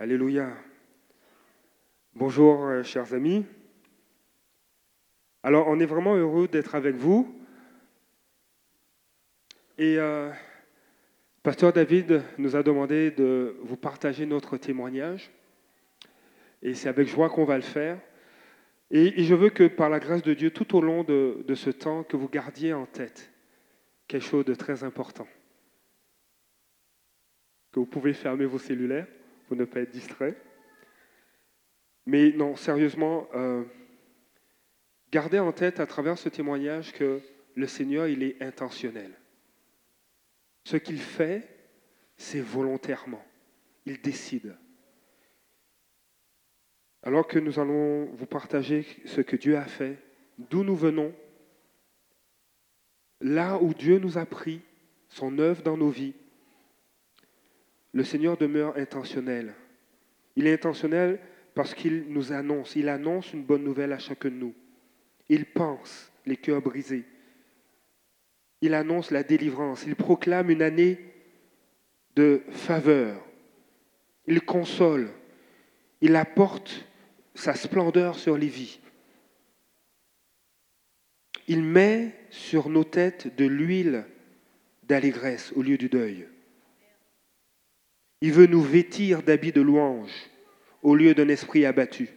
Alléluia. Bonjour, euh, chers amis. Alors, on est vraiment heureux d'être avec vous. Et euh, Pasteur David nous a demandé de vous partager notre témoignage. Et c'est avec joie qu'on va le faire. Et, je veux que par la grâce de Dieu, tout au long de, de ce temps, que vous gardiez en tête quelque chose de très important. Que vous pouvez fermer vos cellulaires pour ne pas être distrait. Mais non, sérieusement, euh, gardez en tête à travers ce témoignage que le Seigneur, il est intentionnel. Ce qu'il fait, c'est volontairement. Il décide. Alors que nous allons vous partager ce que Dieu a fait, d'où nous venons, là où Dieu nous a pris, son œuvre dans nos vies, le Seigneur demeure intentionnel. Il est intentionnel parce qu'il nous annonce, il annonce une bonne nouvelle à chacun de nous. Il pense les cœurs brisés. Il annonce la délivrance. Il proclame une année de faveur. Il console. Il apporte sa splendeur sur les vies. Il met sur nos têtes de l'huile d'allégresse au lieu du deuil. Il veut nous vêtir d'habits de louange au lieu d'un esprit abattu.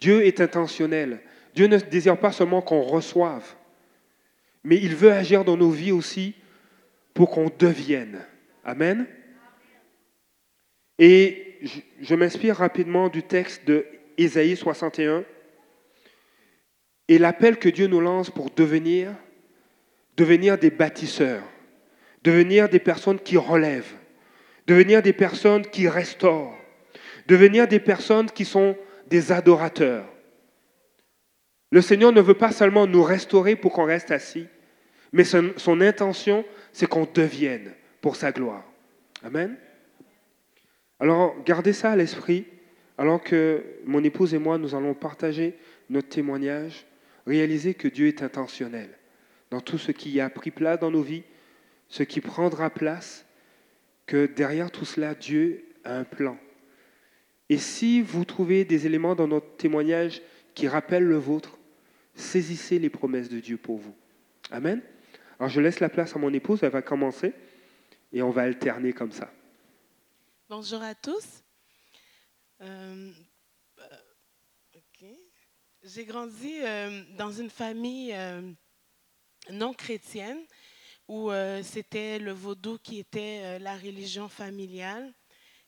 Dieu est intentionnel. Dieu ne désire pas seulement qu'on reçoive, mais il veut agir dans nos vies aussi pour qu'on devienne. Amen. Et je, m'inspire rapidement du texte de Ésaïe 61 et l'appel que Dieu nous lance pour devenir, devenir des bâtisseurs, devenir des personnes qui relèvent, devenir des personnes qui restaurent, devenir des personnes qui sont des adorateurs. Le Seigneur ne veut pas seulement nous restaurer pour qu'on reste assis, mais son, intention, c'est qu'on devienne pour sa gloire. Amen. Alors, gardez ça à l'esprit, alors que mon épouse et moi, nous allons partager notre témoignage, réaliser que Dieu est intentionnel dans tout ce qui a pris place dans nos vies, ce qui prendra place, que derrière tout cela, Dieu a un plan. Et si vous trouvez des éléments dans notre témoignage qui rappellent le vôtre, saisissez les promesses de Dieu pour vous. Amen. Alors je laisse la place à mon épouse, elle va commencer et on va alterner comme ça. Bonjour à tous. Euh. J'ai grandi euh, dans une famille euh, non chrétienne où euh, c'était le vaudou qui était euh, la religion familiale.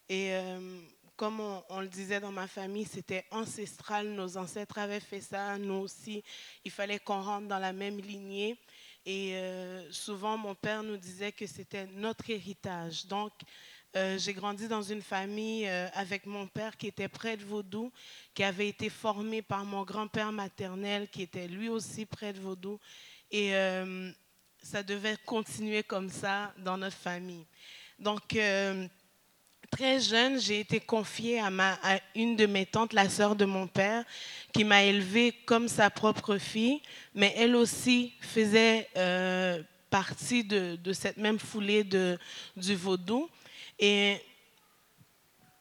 Et euh, comme on, le disait dans ma famille, c'était ancestral. Nos ancêtres avaient fait ça. Nous aussi, il fallait qu'on rentre dans la même lignée. Et souvent, mon père nous disait que c'était notre héritage. Donc, j'ai grandi dans une famille avec mon père qui était prêtre vaudou, qui avait été formé par mon grand-père maternel, qui était lui aussi prêtre vaudou. Et ça devait continuer comme ça dans notre famille. Donc, euh, très jeune, j'ai été confiée à, ma, à une de mes tantes, la sœur de mon père, qui m'a élevée comme sa propre fille, mais elle aussi faisait euh, partie de, de cette même foulée de, du vaudou. Et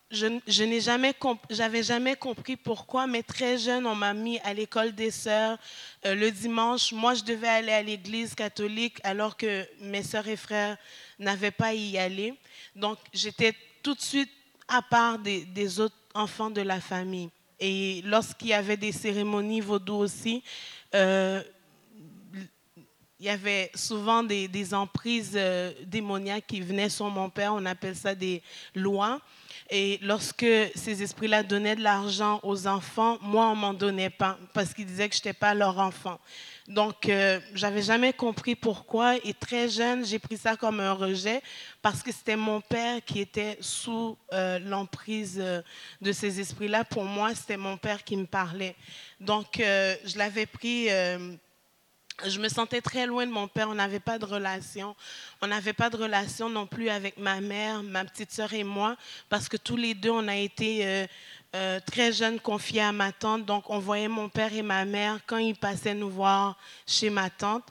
je, je n'ai jamais, compris pourquoi, mais très jeune, on m'a mis à l'école des sœurs euh, le dimanche. Moi, je devais aller à l'église catholique alors que mes sœurs et frères n'avaient pas y aller. Donc, j'étais tout de suite à part des, autres enfants de la famille. Et lorsqu'il y avait des cérémonies vaudou aussi, euh, il y avait souvent des, des emprises euh, démoniaques qui venaient sur mon père. On appelle ça des lois. Et lorsque ces esprits-là donnaient de l'argent aux enfants, moi, on m'en donnait pas parce qu'ils disaient que je n'étais pas leur enfant. Donc, euh, j'avais jamais compris pourquoi. Et très jeune, j'ai pris ça comme un rejet parce que c'était mon père qui était sous euh, l'emprise euh, de ces esprits-là. Pour moi, c'était mon père qui me parlait. Donc, je l'avais pris. Je me sentais très loin de mon père. On n'avait pas de relation. On n'avait pas de relation non plus avec ma mère, ma petite sœur et moi, parce que tous les deux, on a été euh, euh, très jeunes confiés à ma tante. Donc, on voyait mon père et ma mère quand ils passaient nous voir chez ma tante.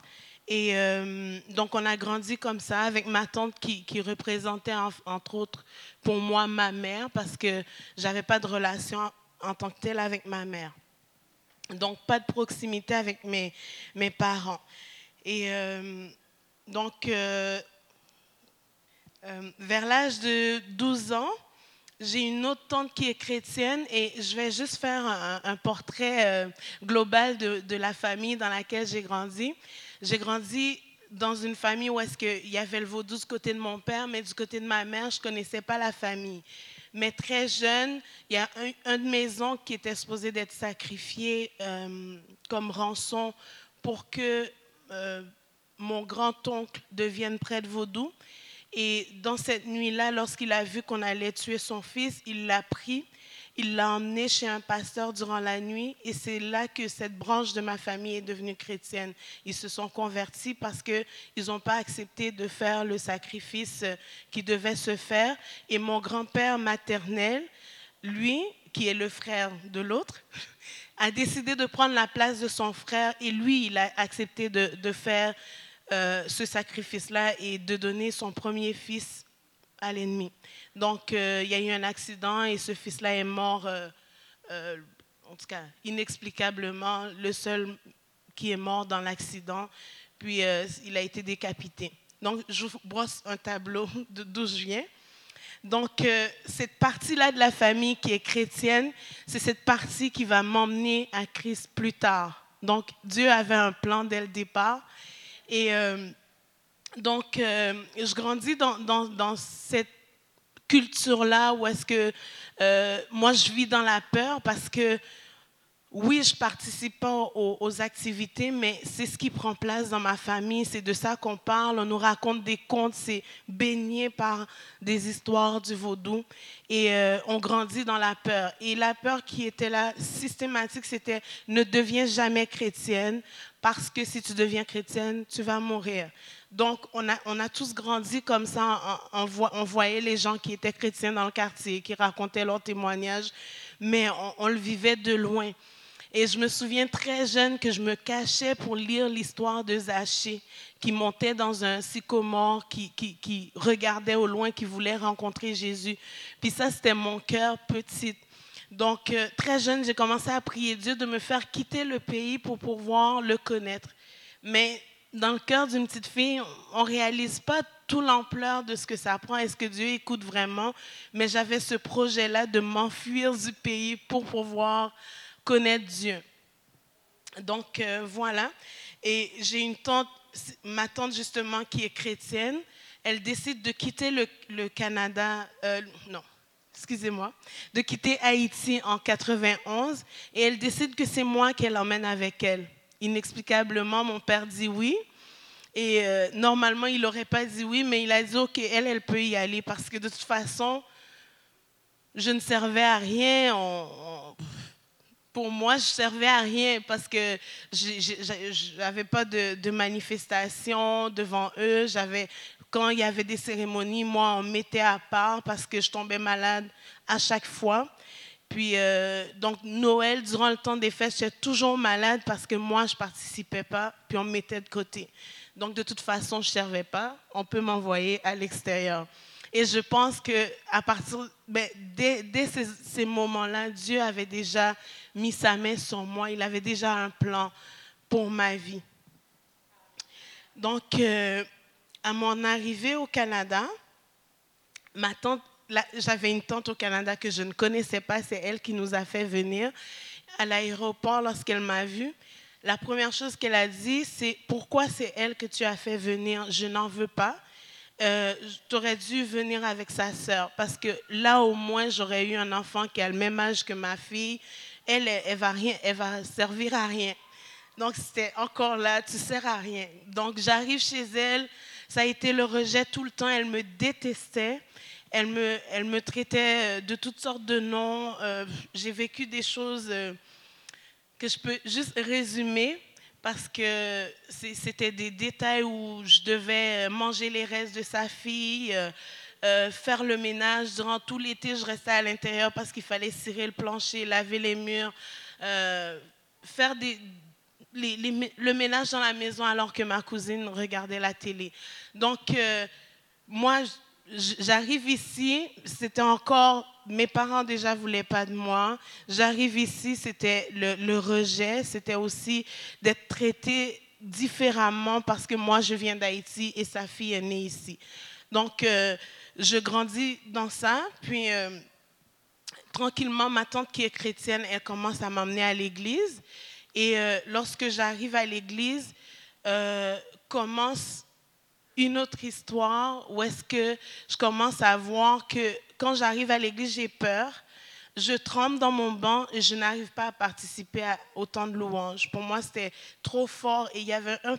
Et euh, donc, on a grandi comme ça avec ma tante qui, qui représentait, entre autres, pour moi, ma mère, parce que j'avais pas de relation en tant que telle avec ma mère. Donc, pas de proximité avec mes, mes parents. Et euh, donc, euh, vers l'âge de 12 ans, j'ai une autre tante qui est chrétienne et je vais juste faire un, portrait global de, de, la famille dans laquelle j'ai grandi. J'ai grandi dans une famille où est-ce qu'il y avait le vaudou du côté de mon père, mais du côté de ma mère, je ne connaissais pas la famille. Mais très jeune, il y a un, de mes oncles qui était supposé d'être sacrifié euh, comme rançon pour que euh, mon grand-oncle devienne prêtre vaudou. Et dans cette nuit-là, lorsqu'il a vu qu'on allait tuer son fils, il l'a pris il l'a emmené chez un pasteur durant la nuit et c'est là que cette branche de ma famille est devenue chrétienne. Ils se sont convertis parce qu'ils n'ont pas accepté de faire le sacrifice qui devait se faire. Et mon grand-père maternel, lui, qui est le frère de l'autre, a décidé de prendre la place de son frère et lui, il a accepté de, faire euh, ce sacrifice-là et de donner son premier fils à l'ennemi. Donc, euh, il y a eu un accident et ce fils-là est mort, euh, euh, en tout cas, inexplicablement, le seul qui est mort dans l'accident. Puis, il a été décapité. Donc, je vous brosse un tableau de d'où je viens. Donc, cette partie-là de la famille qui est chrétienne, c'est cette partie qui va m'emmener à Christ plus tard. Donc, Dieu avait un plan dès le départ. Et donc, je grandis dans cette culture-là où est-ce que euh, moi je vis dans la peur parce que oui, je participe pas aux, activités, mais c'est ce qui prend place dans ma famille. C'est de ça qu'on parle. On nous raconte des contes. C'est baigné par des histoires du vaudou. Et euh, on grandit dans la peur. Et la peur qui était là, systématique, c'était ne deviens jamais chrétienne parce que si tu deviens chrétienne, tu vas mourir. Donc, on a, on tous grandi comme ça. On, on, voyait les gens qui étaient chrétiens dans le quartier, qui racontaient leurs témoignages, mais on, le vivait de loin. Et je me souviens très jeune que je me cachais pour lire l'histoire de Zachée, qui montait dans un sycomore, qui, regardait au loin, qui voulait rencontrer Jésus. Puis ça, c'était mon cœur petit. Donc, euh, très jeune, j'ai commencé à prier Dieu de me faire quitter le pays pour pouvoir le connaître. Mais dans le cœur d'une petite fille, on ne réalise pas toute l'ampleur de ce que ça prend. Est-ce que Dieu écoute vraiment? Mais j'avais ce projet-là de m'enfuir du pays pour pouvoir connaître Dieu. Donc euh, voilà. Et j'ai une tante, ma tante justement qui est chrétienne. Elle décide de quitter le, Canada. Euh, non, excusez-moi, de quitter Haïti en 91 et elle décide que c'est moi qu'elle emmène avec elle. Inexplicablement, mon père dit oui. Et euh, normalement, il n'aurait pas dit oui, mais il a dit, OK, elle, elle peut y aller parce que de toute façon, je ne servais à rien. Pour moi, je servais à rien parce que je n'avais pas de, de, manifestation devant eux. J'avais, quand il y avait des cérémonies, moi, on me mettait à part parce que je tombais malade à chaque fois. Puis, euh, donc, Noël, durant le temps des fêtes, j'étais toujours malade parce que moi, je ne participais pas, puis on me mettait de côté. Donc, de toute façon, je ne servais pas. On peut m'envoyer à l'extérieur. Et je pense que à partir, ben, dès, ces moments-là, Dieu avait déjà mis sa main sur moi. Il avait déjà un plan pour ma vie. Donc, euh, à mon arrivée au Canada, ma tante j'avais une tante au Canada que je ne connaissais pas, c'est elle qui nous a fait venir à l'aéroport lorsqu'elle m'a vue. La première chose qu'elle a dit, c'est pourquoi c'est elle que tu as fait venir? Je n'en veux pas. Euh, tu aurais dû venir avec sa sœur parce que là au moins j'aurais eu un enfant qui a le même âge que ma fille. Elle, elle, va rien, elle va servir à rien. Donc c'était encore là, tu sers à rien. Donc j'arrive chez elle, ça a été le rejet tout le temps. Elle me détestait. Elle me, elle me traitait euh, de toutes sortes de noms. Euh, j'ai vécu des choses euh, que je peux juste résumer parce que c'était des détails où je devais manger les restes de sa fille, faire le ménage. Durant tout l'été, je restais à l'intérieur parce qu'il fallait cirer le plancher, laver les murs, faire des, le ménage dans la maison alors que ma cousine regardait la télé. Donc, euh, moi, j'arrive ici, c'était encore, mes parents déjà voulaient pas de moi. J'arrive ici, c'était le, rejet, c'était aussi d'être traité différemment parce que moi, je viens d'Haïti et sa fille est née ici. Donc, euh, je grandis dans ça, puis... euh, tranquillement, ma tante qui est chrétienne, elle commence à m'emmener à l'église. Et euh, lorsque j'arrive à l'église, euh, commence une autre histoire où est-ce que je commence à voir que quand j'arrive à l'église, j'ai peur. Je tremble dans mon banc et je n'arrive pas à participer à, au temps de louange. Pour moi, c'était trop fort. Et il y avait un,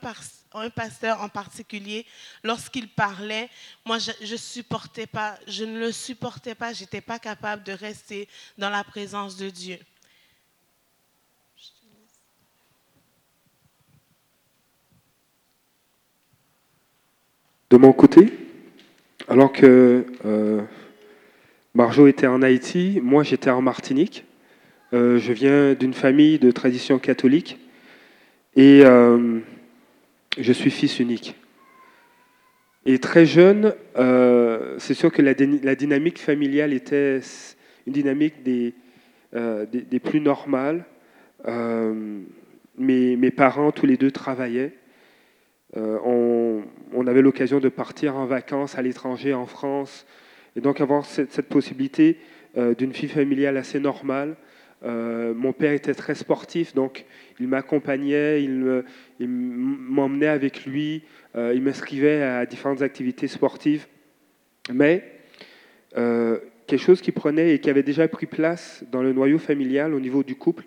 un pasteur en particulier, lorsqu'il parlait, moi, je ne supportais pas, je ne le supportais pas. Je n'étais pas capable de rester dans la présence de Dieu. De mon côté, alors que euh, Marjo était en Haïti, moi j'étais en Martinique. Euh, je viens d'une famille de tradition catholique et euh, je suis fils unique. Et très jeune, euh, c'est sûr que la, dyna- la dynamique familiale était une dynamique des, euh, des, des plus normales. Euh, mes, parents, tous les deux, travaillaient. On, avait l'occasion de partir en vacances à l'étranger, en France, et donc avoir cette, cette possibilité d'une vie familiale assez normale. Euh, mon père était très sportif, donc il m'accompagnait, il me- il m'emmenait avec lui, euh, il m'inscrivait à différentes activités sportives. Mais euh, quelque chose qui prenait et qui avait déjà pris place dans le noyau familial au niveau du couple,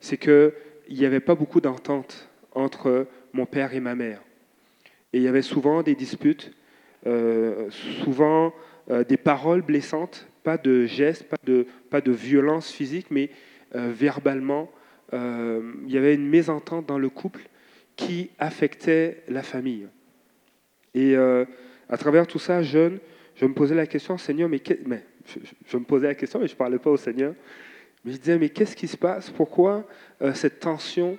c'est qu'il n'y avait pas beaucoup d'entente entre mon père et ma mère. Et il y avait souvent des disputes, souvent des paroles blessantes, pas de gestes, pas de, pas de violence physique, mais verbalement. euh, il y avait une mésentente dans le couple qui affectait la famille. Et euh, à travers tout ça, jeune, je me posais la question, Seigneur, mais, je, me posais la question, mais je ne parlais pas au Seigneur. Mais je disais, mais qu'est-ce qui se passe? Pourquoi euh, cette tension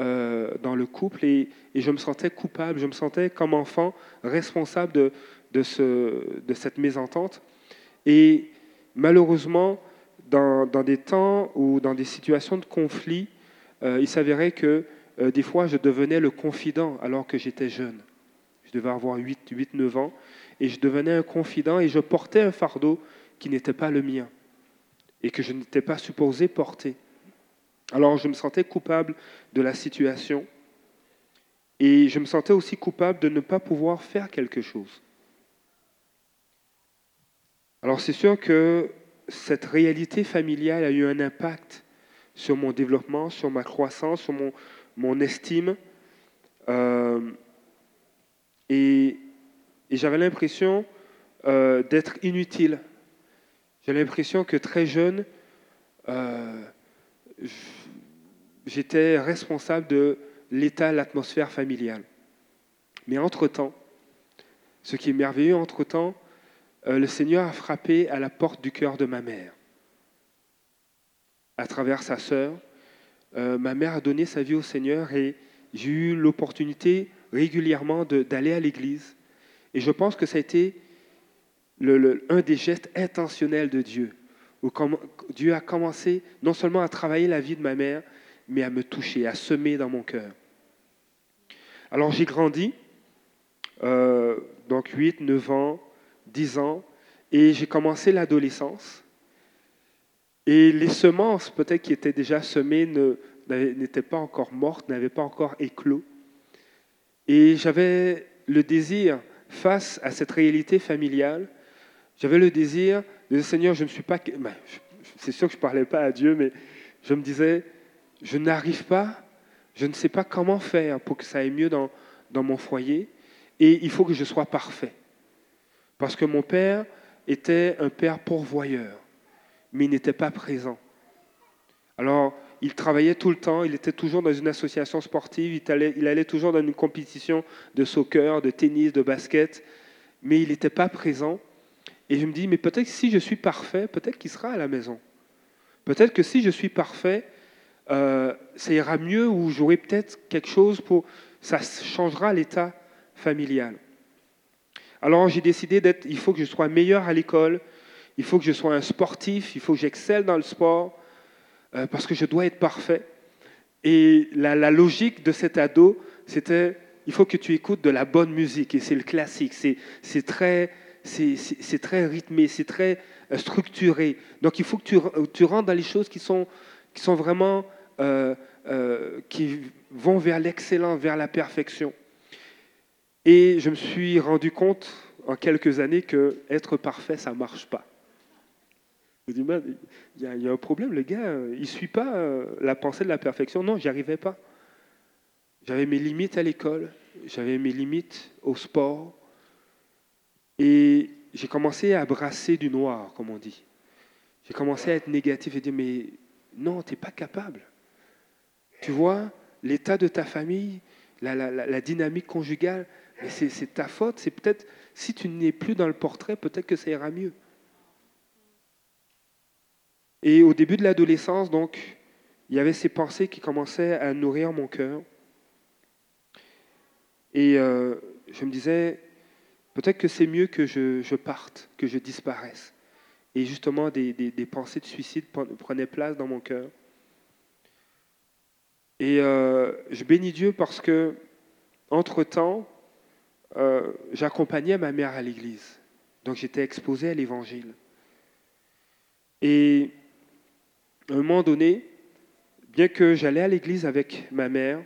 euh, dans le couple? Et, et je me sentais coupable, je me sentais comme enfant responsable de, de, ce, de cette mésentente. Et malheureusement, dans, des temps ou dans des situations de conflit, euh, il s'avérait que euh, des fois, je devenais le confident alors que j'étais jeune. Je devais avoir 8, 8, 9 ans, et je devenais un confident et je portais un fardeau qui n'était pas le mien et que je n'étais pas supposé porter. Alors je me sentais coupable de la situation et je me sentais aussi coupable de ne pas pouvoir faire quelque chose. Alors c'est sûr que cette réalité familiale a eu un impact sur mon développement, sur ma croissance, sur mon, estime. Euh, et et j'avais l'impression euh, d'être inutile. J'ai l'impression que très jeune, euh, j'étais responsable de l'état, l'atmosphère familiale. Mais entre-temps, ce qui est merveilleux, entre-temps, euh, le Seigneur a frappé à la porte du cœur de ma mère. À travers sa sœur, euh, ma mère a donné sa vie au Seigneur et j'ai eu l'opportunité régulièrement d'aller à l'église. Et je pense que ça a été un des gestes intentionnels de Dieu, où Dieu a commencé non seulement à travailler la vie de ma mère, mais à me toucher, à semer dans mon cœur. Alors j'ai grandi, euh, donc 8, 9 ans, 10 ans, et j'ai commencé l'adolescence. Et les semences, peut-être qui étaient déjà semées, n'étaient pas encore mortes, n'avaient pas encore éclos. Et j'avais le désir, face à cette réalité familiale, j'avais le désir de dire, Seigneur, je ne suis pas... ben, c'est sûr que je ne parlais pas à Dieu, mais je me disais, je n'arrive pas, je ne sais pas comment faire pour que ça aille mieux dans, dans mon foyer, et il faut que je sois parfait. Parce que mon père était un père pourvoyeur, mais il n'était pas présent. Alors, il travaillait tout le temps, il était toujours dans une association sportive, il allait, il allait toujours dans une compétition de soccer, de tennis, de basket, mais il n'était pas présent. Et je me dis, mais peut-être si je suis parfait, peut-être qu'il sera à la maison. Peut-être que si je suis parfait, euh, ça ira mieux ou j'aurai peut-être quelque chose pour... Ça changera l'état familial. Alors j'ai décidé d'être... Il faut que je sois meilleur à l'école, il faut que je sois un sportif, il faut que j'excelle dans le sport, euh, parce que je dois être parfait. Et la, logique de cet ado, c'était, il faut que tu écoutes de la bonne musique, et c'est le classique, c'est très, très rythmé, c'est très euh, structuré. Donc il faut que tu, tu rentres dans les choses qui sont, vraiment, euh, qui vont vers l'excellence, vers la perfection. Et je me suis rendu compte en quelques années que être parfait, ça ne marche pas. Je dis, il y, a un problème, le gars, il ne suit pas euh, la pensée de la perfection. Non, j'y arrivais pas. J'avais mes limites à l'école, j'avais mes limites au sport. Et j'ai commencé à brasser du noir, comme on dit. J'ai commencé à être négatif et dire, mais non, tu n'es pas capable. Tu vois, l'état de ta famille, la dynamique conjugale, c'est ta faute. C'est peut-être, si tu n'es plus dans le portrait, peut-être que ça ira mieux. Et au début de l'adolescence, donc, il y avait ces pensées qui commençaient à nourrir mon cœur. Et euh, je me disais, peut-être que c'est mieux que je, parte, que je disparaisse. Et justement, des, pensées de suicide prenaient place dans mon cœur. Et euh, je bénis Dieu parce que, entre-temps, euh, j'accompagnais ma mère à l'église. Donc j'étais exposé à l'évangile. Et à un moment donné, bien que j'allais à l'église avec ma mère,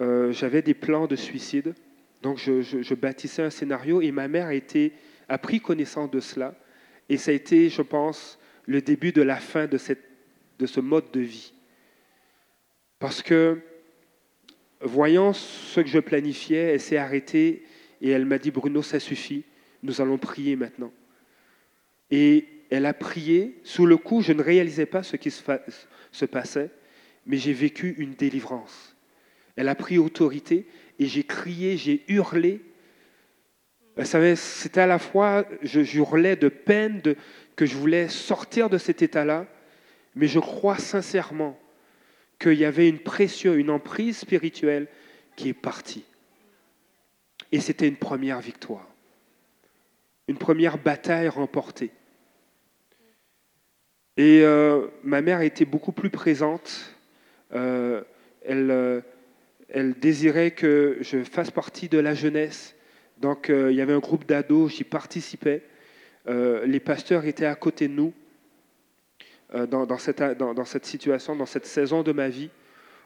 euh, j'avais des plans de suicide. Donc je, bâtissais un scénario et ma mère a, été, a pris connaissance de cela. Et ça a été, je pense, le début de la fin de, de ce mode de vie. Parce que, voyant ce que je planifiais, elle s'est arrêtée et elle m'a dit, Bruno, ça suffit, nous allons prier maintenant. Et elle a prié. Sous le coup, je ne réalisais pas ce qui se passait, mais j'ai vécu une délivrance. Elle a pris autorité et j'ai crié, j'ai hurlé. C'était à la fois, je hurlais de peine, de, que je voulais sortir de cet état-là, mais je crois sincèrement qu'il y avait une pression, une emprise spirituelle qui est partie. Et c'était une première victoire, une première bataille remportée. Et euh, ma mère était beaucoup plus présente. Euh, elle, euh, elle, désirait que je fasse partie de la jeunesse. Donc il y avait un groupe d'ados, j'y participais. les pasteurs étaient à côté de nous dans, dans, cette, dans, cette, situation, dans cette saison de ma vie,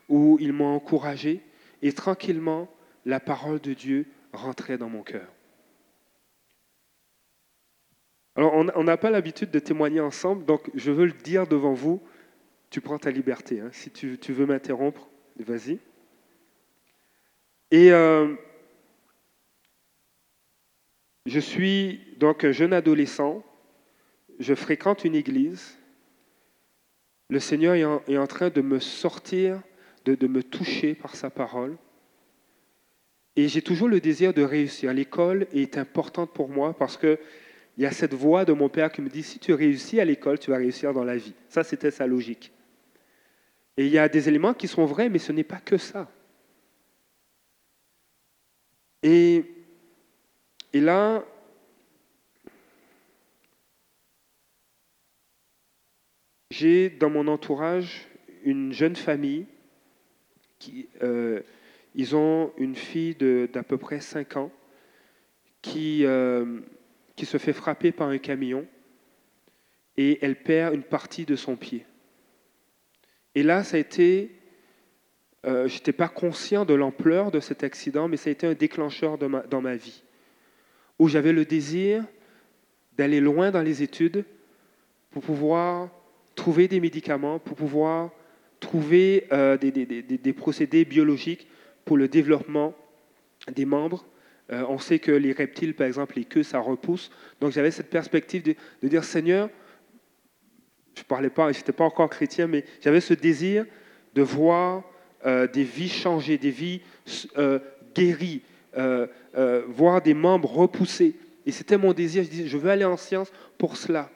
où ils m'ont encouragé. Et tranquillement, la parole de Dieu rentrait dans mon cœur. Alors, on n'a pas l'habitude de témoigner ensemble, donc je veux le dire devant vous. Tu prends ta liberté. Hein. Si tu, veux m'interrompre, vas-y. Et euh, je suis donc un jeune adolescent. Je fréquente une église. Le Seigneur est en, train de me sortir, de, me toucher par sa parole. Et j'ai toujours le désir de réussir. L'école est importante pour moi parce que il y a cette voix de mon père qui me dit, si tu réussis à l'école, tu vas réussir dans la vie. Ça, c'était sa logique. Et il y a des éléments qui sont vrais, mais ce n'est pas que ça. Et là, j'ai dans mon entourage une jeune famille qui, euh, ils ont une fille d'à peu près 5 ans qui, euh, qui se fait frapper par un camion et elle perd une partie de son pied. Et là, ça a été, euh, je n'étais pas conscient de l'ampleur de cet accident, mais ça a été un déclencheur dans ma vie, où j'avais le désir d'aller loin dans les études pour pouvoir trouver des médicaments, pour pouvoir trouver euh, des, procédés biologiques pour le développement des membres euh, on sait que les reptiles, par exemple, les queues, ça repousse. Donc j'avais cette perspective de, dire, Seigneur, je parlais pas, je n'étais pas encore chrétien, mais j'avais ce désir de voir euh, des vies changer, des vies guéries, voir des membres repoussés. Et c'était mon désir, je disais, je veux aller en science pour cela.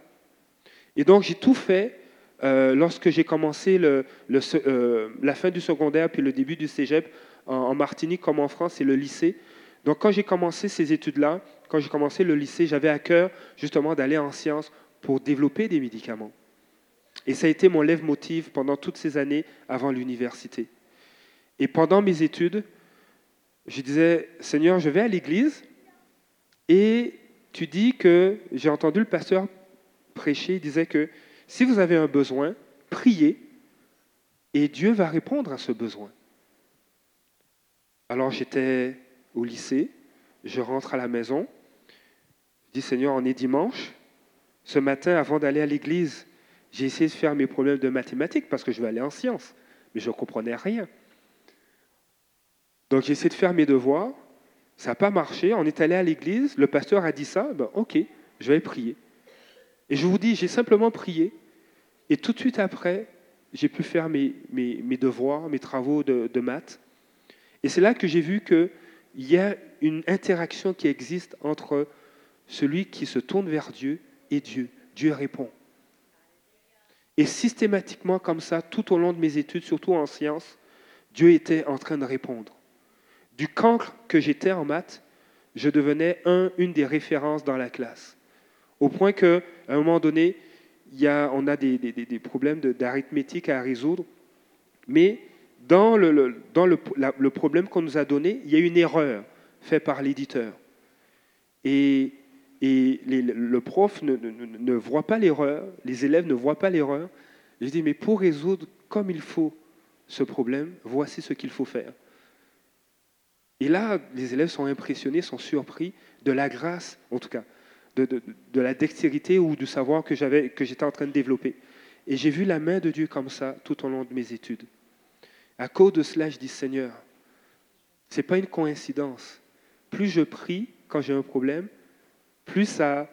Et donc j'ai tout fait euh, lorsque j'ai commencé euh, la fin du secondaire puis le début du cégep en, Martinique comme en France, c'est le lycée. Donc quand j'ai commencé ces études-là, quand j'ai commencé le lycée, j'avais à cœur justement d'aller en sciences pour développer des médicaments. Et ça a été mon lève-motiv pendant toutes ces années avant l'université. Et pendant mes études, je disais, Seigneur, je vais à l'église et tu dis que j'ai entendu le pasteur prêcher, il disait que si vous avez un besoin, priez et Dieu va répondre à ce besoin. Alors j'étais au lycée, je rentre à la maison, je dis Seigneur, on est dimanche. Ce matin, avant d'aller à l'église, j'ai essayé de faire mes problèmes de mathématiques parce que je vais aller en sciences, mais je ne comprenais rien. Donc j'ai essayé de faire mes devoirs, ça n'a pas marché, on est allé à l'église, le pasteur a dit ça, ben, ok, je vais prier. Et je vous dis, j'ai simplement prié, et tout de suite après, j'ai pu faire mes, devoirs, mes travaux de, maths. Et c'est là que j'ai vu qu'il y a une interaction qui existe entre celui qui se tourne vers Dieu et Dieu. Dieu répond. Et systématiquement, comme ça, tout au long de mes études, surtout en sciences, Dieu était en train de répondre. Du cancre que j'étais en maths, je devenais un, une des références dans la classe. Au point qu'à un moment donné, on a des, problèmes d'arithmétique à résoudre, mais dans, le, problème qu'on nous a donné, il y a une erreur faite par l'éditeur. Et, le prof ne- ne- ne voit pas l'erreur, les élèves ne voient pas l'erreur. Je dis, mais pour résoudre comme il faut ce problème, voici ce qu'il faut faire. Et là, les élèves sont impressionnés, sont surpris de la grâce, en tout cas, de, la dextérité ou du savoir que j'avais, que j'étais en train de développer. Et j'ai vu la main de Dieu comme ça tout au long de mes études. À cause de cela, je dis Seigneur, c'est pas une coïncidence. Plus je prie quand j'ai un problème, plus ça,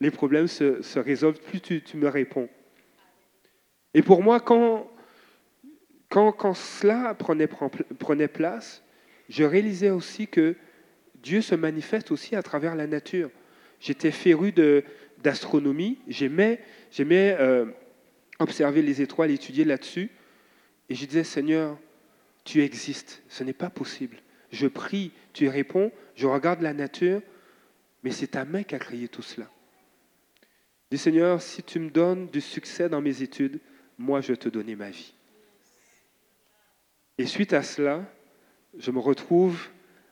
les problèmes se, se résolvent, plus tu, tu me réponds. Et pour moi, quand, quand, quand cela prenait, prenait place, je réalisais aussi que Dieu se manifeste aussi à travers la nature. J'étais féru d'astronomie, j'aimais, j'aimais euh, observer les étoiles, étudier là-dessus. Et je disais, Seigneur, tu existes, ce n'est pas possible. Je prie, tu réponds, je regarde la nature, mais c'est ta main qui a créé tout cela. Je dis, Seigneur, si tu me donnes du succès dans mes études, moi, je vais te donner ma vie. Et suite à cela, je me retrouve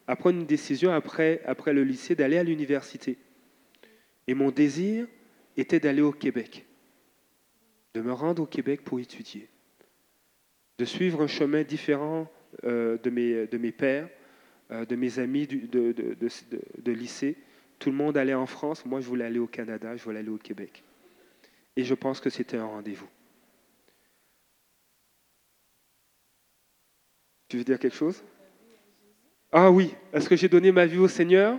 à prendre une décision après, après le lycée d'aller à l'université. Et mon désir était d'aller au Québec, de me rendre au Québec pour étudier, de suivre un chemin différent euh, de, mes, pères, euh, de mes amis de lycée. Tout le monde allait en France, moi je voulais aller au Canada, je voulais aller au Québec. Et je pense que c'était un rendez-vous. Tu veux dire quelque chose? Ah oui, est-ce que j'ai donné ma vie au Seigneur?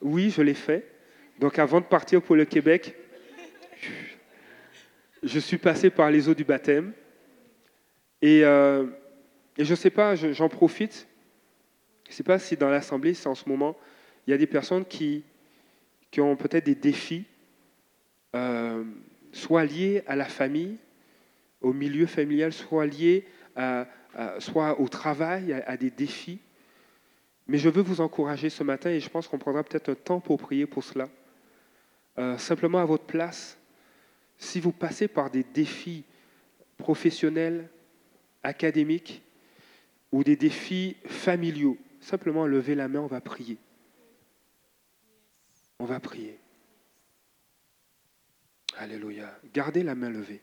Oui, je l'ai fait. Donc avant de partir pour le Québec, je suis passé par les eaux du baptême. Et, euh, je ne sais pas, je- j'en profite. Je ne sais pas si dans l'Assemblée, c'est en ce moment, il y a des personnes qui, ont peut-être des défis, euh, soit liés à la famille, au milieu familial, soit liés à- soit au travail, à, à des défis. Mais je veux vous encourager ce matin et je pense qu'on prendra peut-être un temps pour prier pour cela. Euh, simplement à votre place, si vous passez par des défis professionnels, académiques ou des défis familiaux, simplement levez la main, on va prier. On va prier. Alléluia. Gardez la main levée.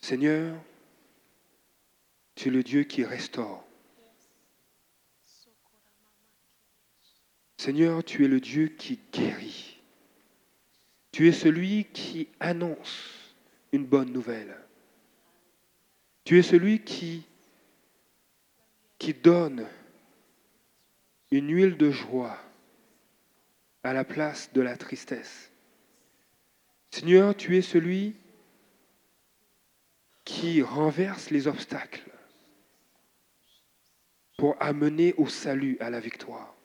Seigneur, tu es le Dieu qui restaure. Seigneur, tu es le Dieu qui guérit. Tu es celui qui annonce une bonne nouvelle. Tu es celui qui, donne une huile de joie à la place de la tristesse. Seigneur, tu es celui qui renverse les obstacles pour amener au salut, à la victoire.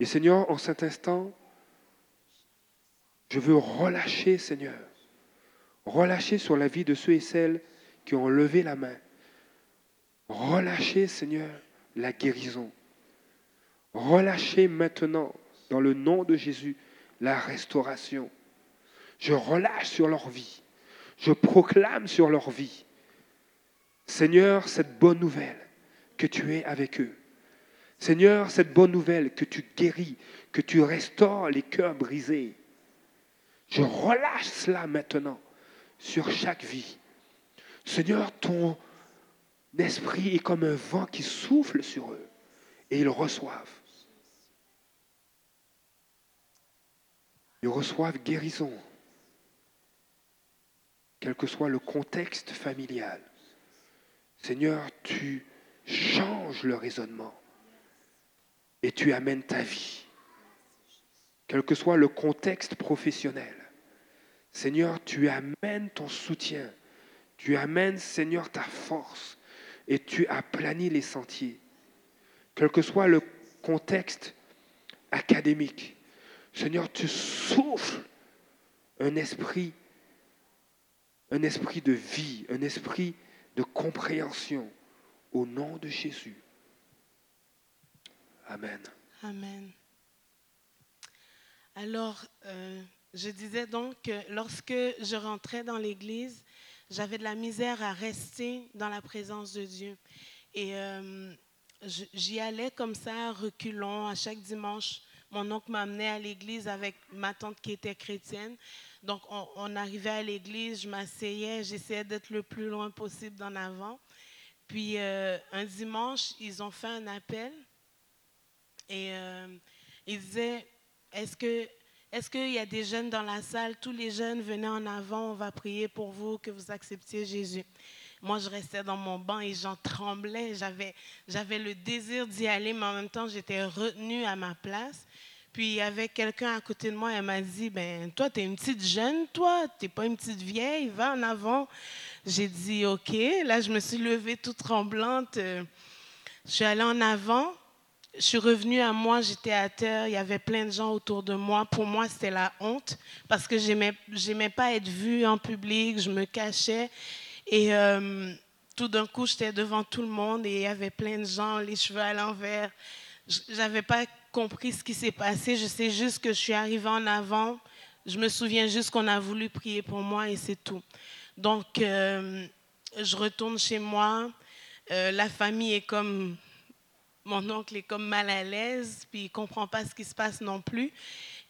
Et Seigneur, en cet instant, Je veux relâcher, Seigneur. Relâcher sur la vie de ceux et celles qui ont levé la main. Relâcher, Seigneur, la guérison. Relâcher maintenant, dans le nom de Jésus, la restauration. Je relâche sur leur vie. Je proclame sur leur vie. Seigneur, cette bonne nouvelle que tu es avec eux. Seigneur, cette bonne nouvelle que tu guéris, que tu restaures les cœurs brisés. Je relâche cela maintenant sur chaque vie. Seigneur, ton esprit est comme un vent qui souffle sur eux et ils reçoivent. Ils reçoivent guérison, quel que soit le contexte familial. Seigneur, tu changes le raisonnement et tu amènes ta vie, quel que soit le contexte professionnel. Seigneur, tu amènes ton soutien, tu amènes, Seigneur, ta force et tu aplanis les sentiers, quel que soit le contexte académique. Seigneur, tu souffles un esprit, un esprit de vie, un esprit de compréhension au nom de Jésus. Amen. Amen. Alors, euh, je disais donc que lorsque je rentrais dans l'église, j'avais de la misère à rester dans la présence de Dieu. Et euh, j'y allais comme ça, reculant, à chaque dimanche. Mon oncle m'amenait à l'église avec ma tante qui était chrétienne. Donc, on, arrivait à l'église, je m'asseyais, j'essayais d'être le plus loin possible d'en avant. Puis, euh, un dimanche, ils ont fait un appel et euh, ils disaient, est-ce que est-ce qu'il y a des jeunes dans la salle? Tous les jeunes, venaient en avant, on va prier pour vous, que vous acceptiez Jésus. Moi, je restais dans mon banc et j'en tremblais. J'avais, j'avais le désir d'y aller, mais en même temps, j'étais retenue à ma place. Puis il y avait quelqu'un à côté de moi, elle m'a dit, ben toi, tu es une petite jeune, toi, tu n'es pas une petite vieille, va en avant. J'ai dit, OK. Là, je me suis levée toute tremblante. Je suis allée en avant. Je suis revenue à moi, j'étais à terre, il y avait plein de gens autour de moi. Pour moi, c'était la honte parce que j'aimais, n'aimais pas être vue en public, je me cachais. Et euh, tout d'un coup, j'étais devant tout le monde et il y avait plein de gens, les cheveux à l'envers. J'avais pas compris ce qui s'est passé. Je sais juste que je suis arrivée en avant. Je me souviens juste qu'on a voulu prier pour moi et c'est tout. Donc, euh, je retourne chez moi. Euh, la famille est comme mon oncle est comme mal à l'aise, puis il comprend pas ce qui se passe non plus.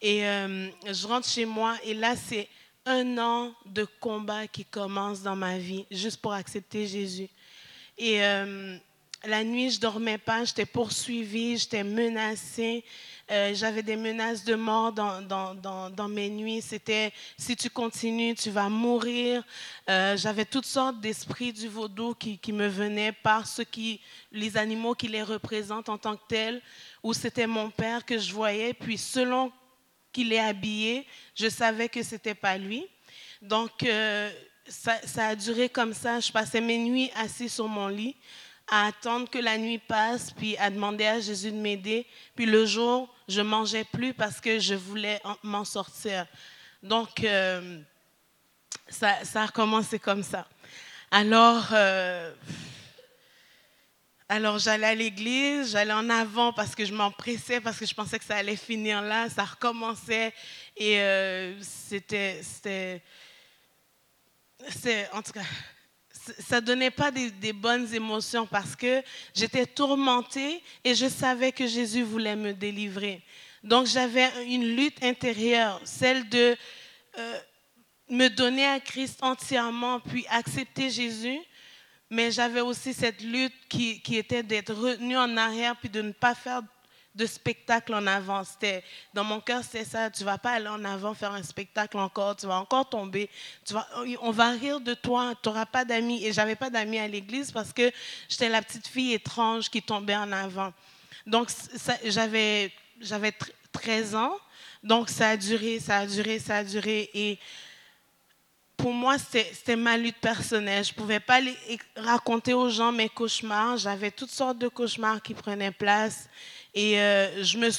Et euh, je rentre chez moi et là c'est un an de combat qui commence dans ma vie juste pour accepter Jésus. Et la nuit, je dormais pas, j'étais poursuivie, j'étais menacée. Euh, j'avais des menaces de mort dans, dans, dans, mes nuits. C'était si tu continues, tu vas mourir. Euh, j'avais toutes sortes d'esprits du vaudou qui, qui, me venaient par ce qui, les animaux qui les représentent en tant que tels, ou c'était mon père que je voyais. Puis selon qu'il est habillé, je savais que c'était pas lui. Donc euh, ça, ça a duré comme ça. Je passais mes nuits assis sur mon lit à attendre que la nuit passe, puis à demander à Jésus de m'aider. Puis le jour, je mangeais plus parce que je voulais m'en sortir. Donc, euh, ça, ça, a recommencé comme ça. Alors, euh, alors j'allais à l'église, j'allais en avant parce que je m'empressais, parce que je pensais que ça allait finir là. Ça recommençait et euh, c'était, c'était, en tout cas, ça donnait pas des, bonnes émotions parce que j'étais tourmentée et je savais que Jésus voulait me délivrer. Donc j'avais une lutte intérieure, celle de euh, me donner à Christ entièrement, puis accepter Jésus. Mais j'avais aussi cette lutte qui, qui était d'être retenue en arrière, puis de ne pas faire de spectacle en avant. dans mon cœur, c'est ça. Tu vas pas aller en avant faire un spectacle encore. Tu vas encore tomber. Tu vas, on va rire de toi. Tu n'auras pas d'amis. Et j'avais pas d'amis à l'église parce que j'étais la petite fille étrange qui tombait en avant. Donc, j'avais, j'avais 13 ans. Donc, ça a duré, ça a duré, ça a duré. Et pour moi, c'était ma lutte personnelle. Je ne pouvais pas raconter aux gens mes cauchemars. J'avais toutes sortes de cauchemars qui prenaient place. Et euh, je, me,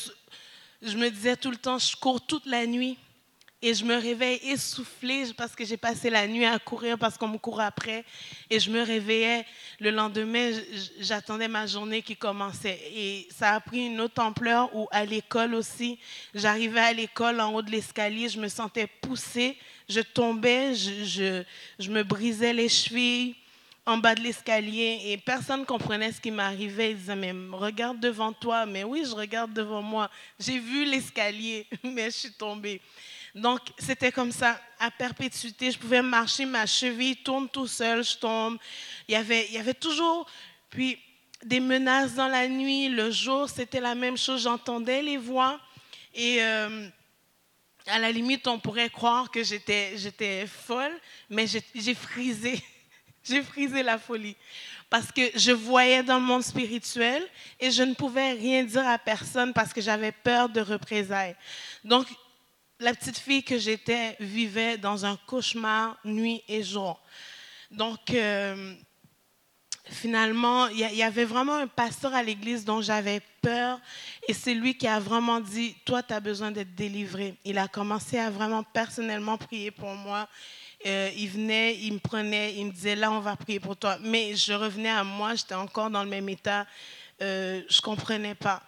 je me disais tout le temps, je cours toute la nuit. et je me réveille essoufflée parce que j'ai passé la nuit à courir parce qu'on me court après. Et je me réveillais le lendemain, j'attendais ma journée qui commençait. Et ça a pris une autre ampleur où à l'école aussi, j'arrivais à l'école en haut de l'escalier, je me sentais poussée, je tombais, je, je, je me brisais les chevilles en bas de l'escalier et personne ne comprenait ce qui m'arrivait. Ils disaient, mais regarde devant toi. Mais oui, je regarde devant moi. J'ai vu l'escalier, mais je suis tombée. Donc, c'était comme ça, à perpétuité. Je pouvais marcher, ma cheville tourne tout seul, je tombe. Il y avait, il y avait toujours, puis, des menaces dans la nuit. Le jour, c'était la même chose. J'entendais les voix. Et euh, à la limite, on pourrait croire que j'étais, j'étais folle, mais j'ai frisé. j'ai frisé la folie. Parce que je voyais dans le monde spirituel et je ne pouvais rien dire à personne parce que j'avais peur de représailles. Donc, la petite fille que j'étais vivait dans un cauchemar nuit et jour. Donc, euh, finalement, il y, avait vraiment un pasteur à l'église dont j'avais peur et c'est lui qui a vraiment dit, toi, tu as besoin d'être délivré. Il a commencé à vraiment personnellement prier pour moi. Euh, il venait, il me prenait, il me disait, là, on va prier pour toi. Mais je revenais à moi, j'étais encore dans le même état, euh, je ne comprenais pas.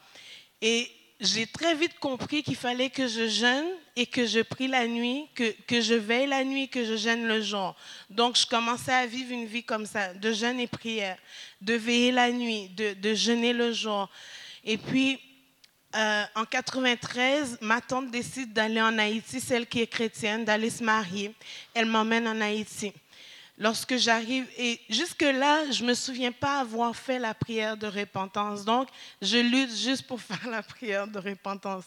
Et j'ai très vite compris qu'il fallait que je jeûne et que je prie la nuit, que, que je veille la nuit, que je jeûne le jour. Donc, je commençais à vivre une vie comme ça, de jeûne et prière, de veiller la nuit, de, de jeûner le jour. Et puis, euh, en 93, ma tante décide d'aller en Haïti, celle qui est chrétienne, d'aller se marier. Elle m'emmène en Haïti lorsque j'arrive, et jusque-là, je ne me souviens pas avoir fait la prière de repentance. Donc, je lutte juste pour faire la prière de repentance.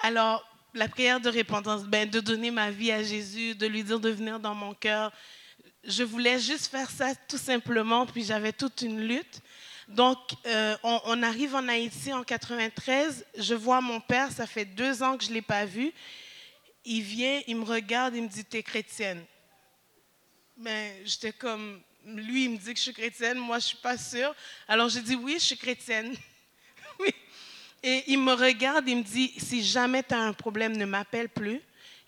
Alors, la prière de repentance, ben, de donner ma vie à Jésus, de lui dire de venir dans mon cœur. Je voulais juste faire ça tout simplement, puis j'avais toute une lutte. Donc, euh, on, arrive en Haïti en 93. Je vois mon père, ça fait deux ans que je ne l'ai pas vu. Il vient, il me regarde, il me dit, tu es chrétienne. Mais j'étais comme, lui, il me dit que je suis chrétienne, moi, je ne suis pas sûre. Alors, j'ai dit, oui, je suis chrétienne. oui. Et il me regarde, il me dit, si jamais tu as un problème, ne m'appelle plus.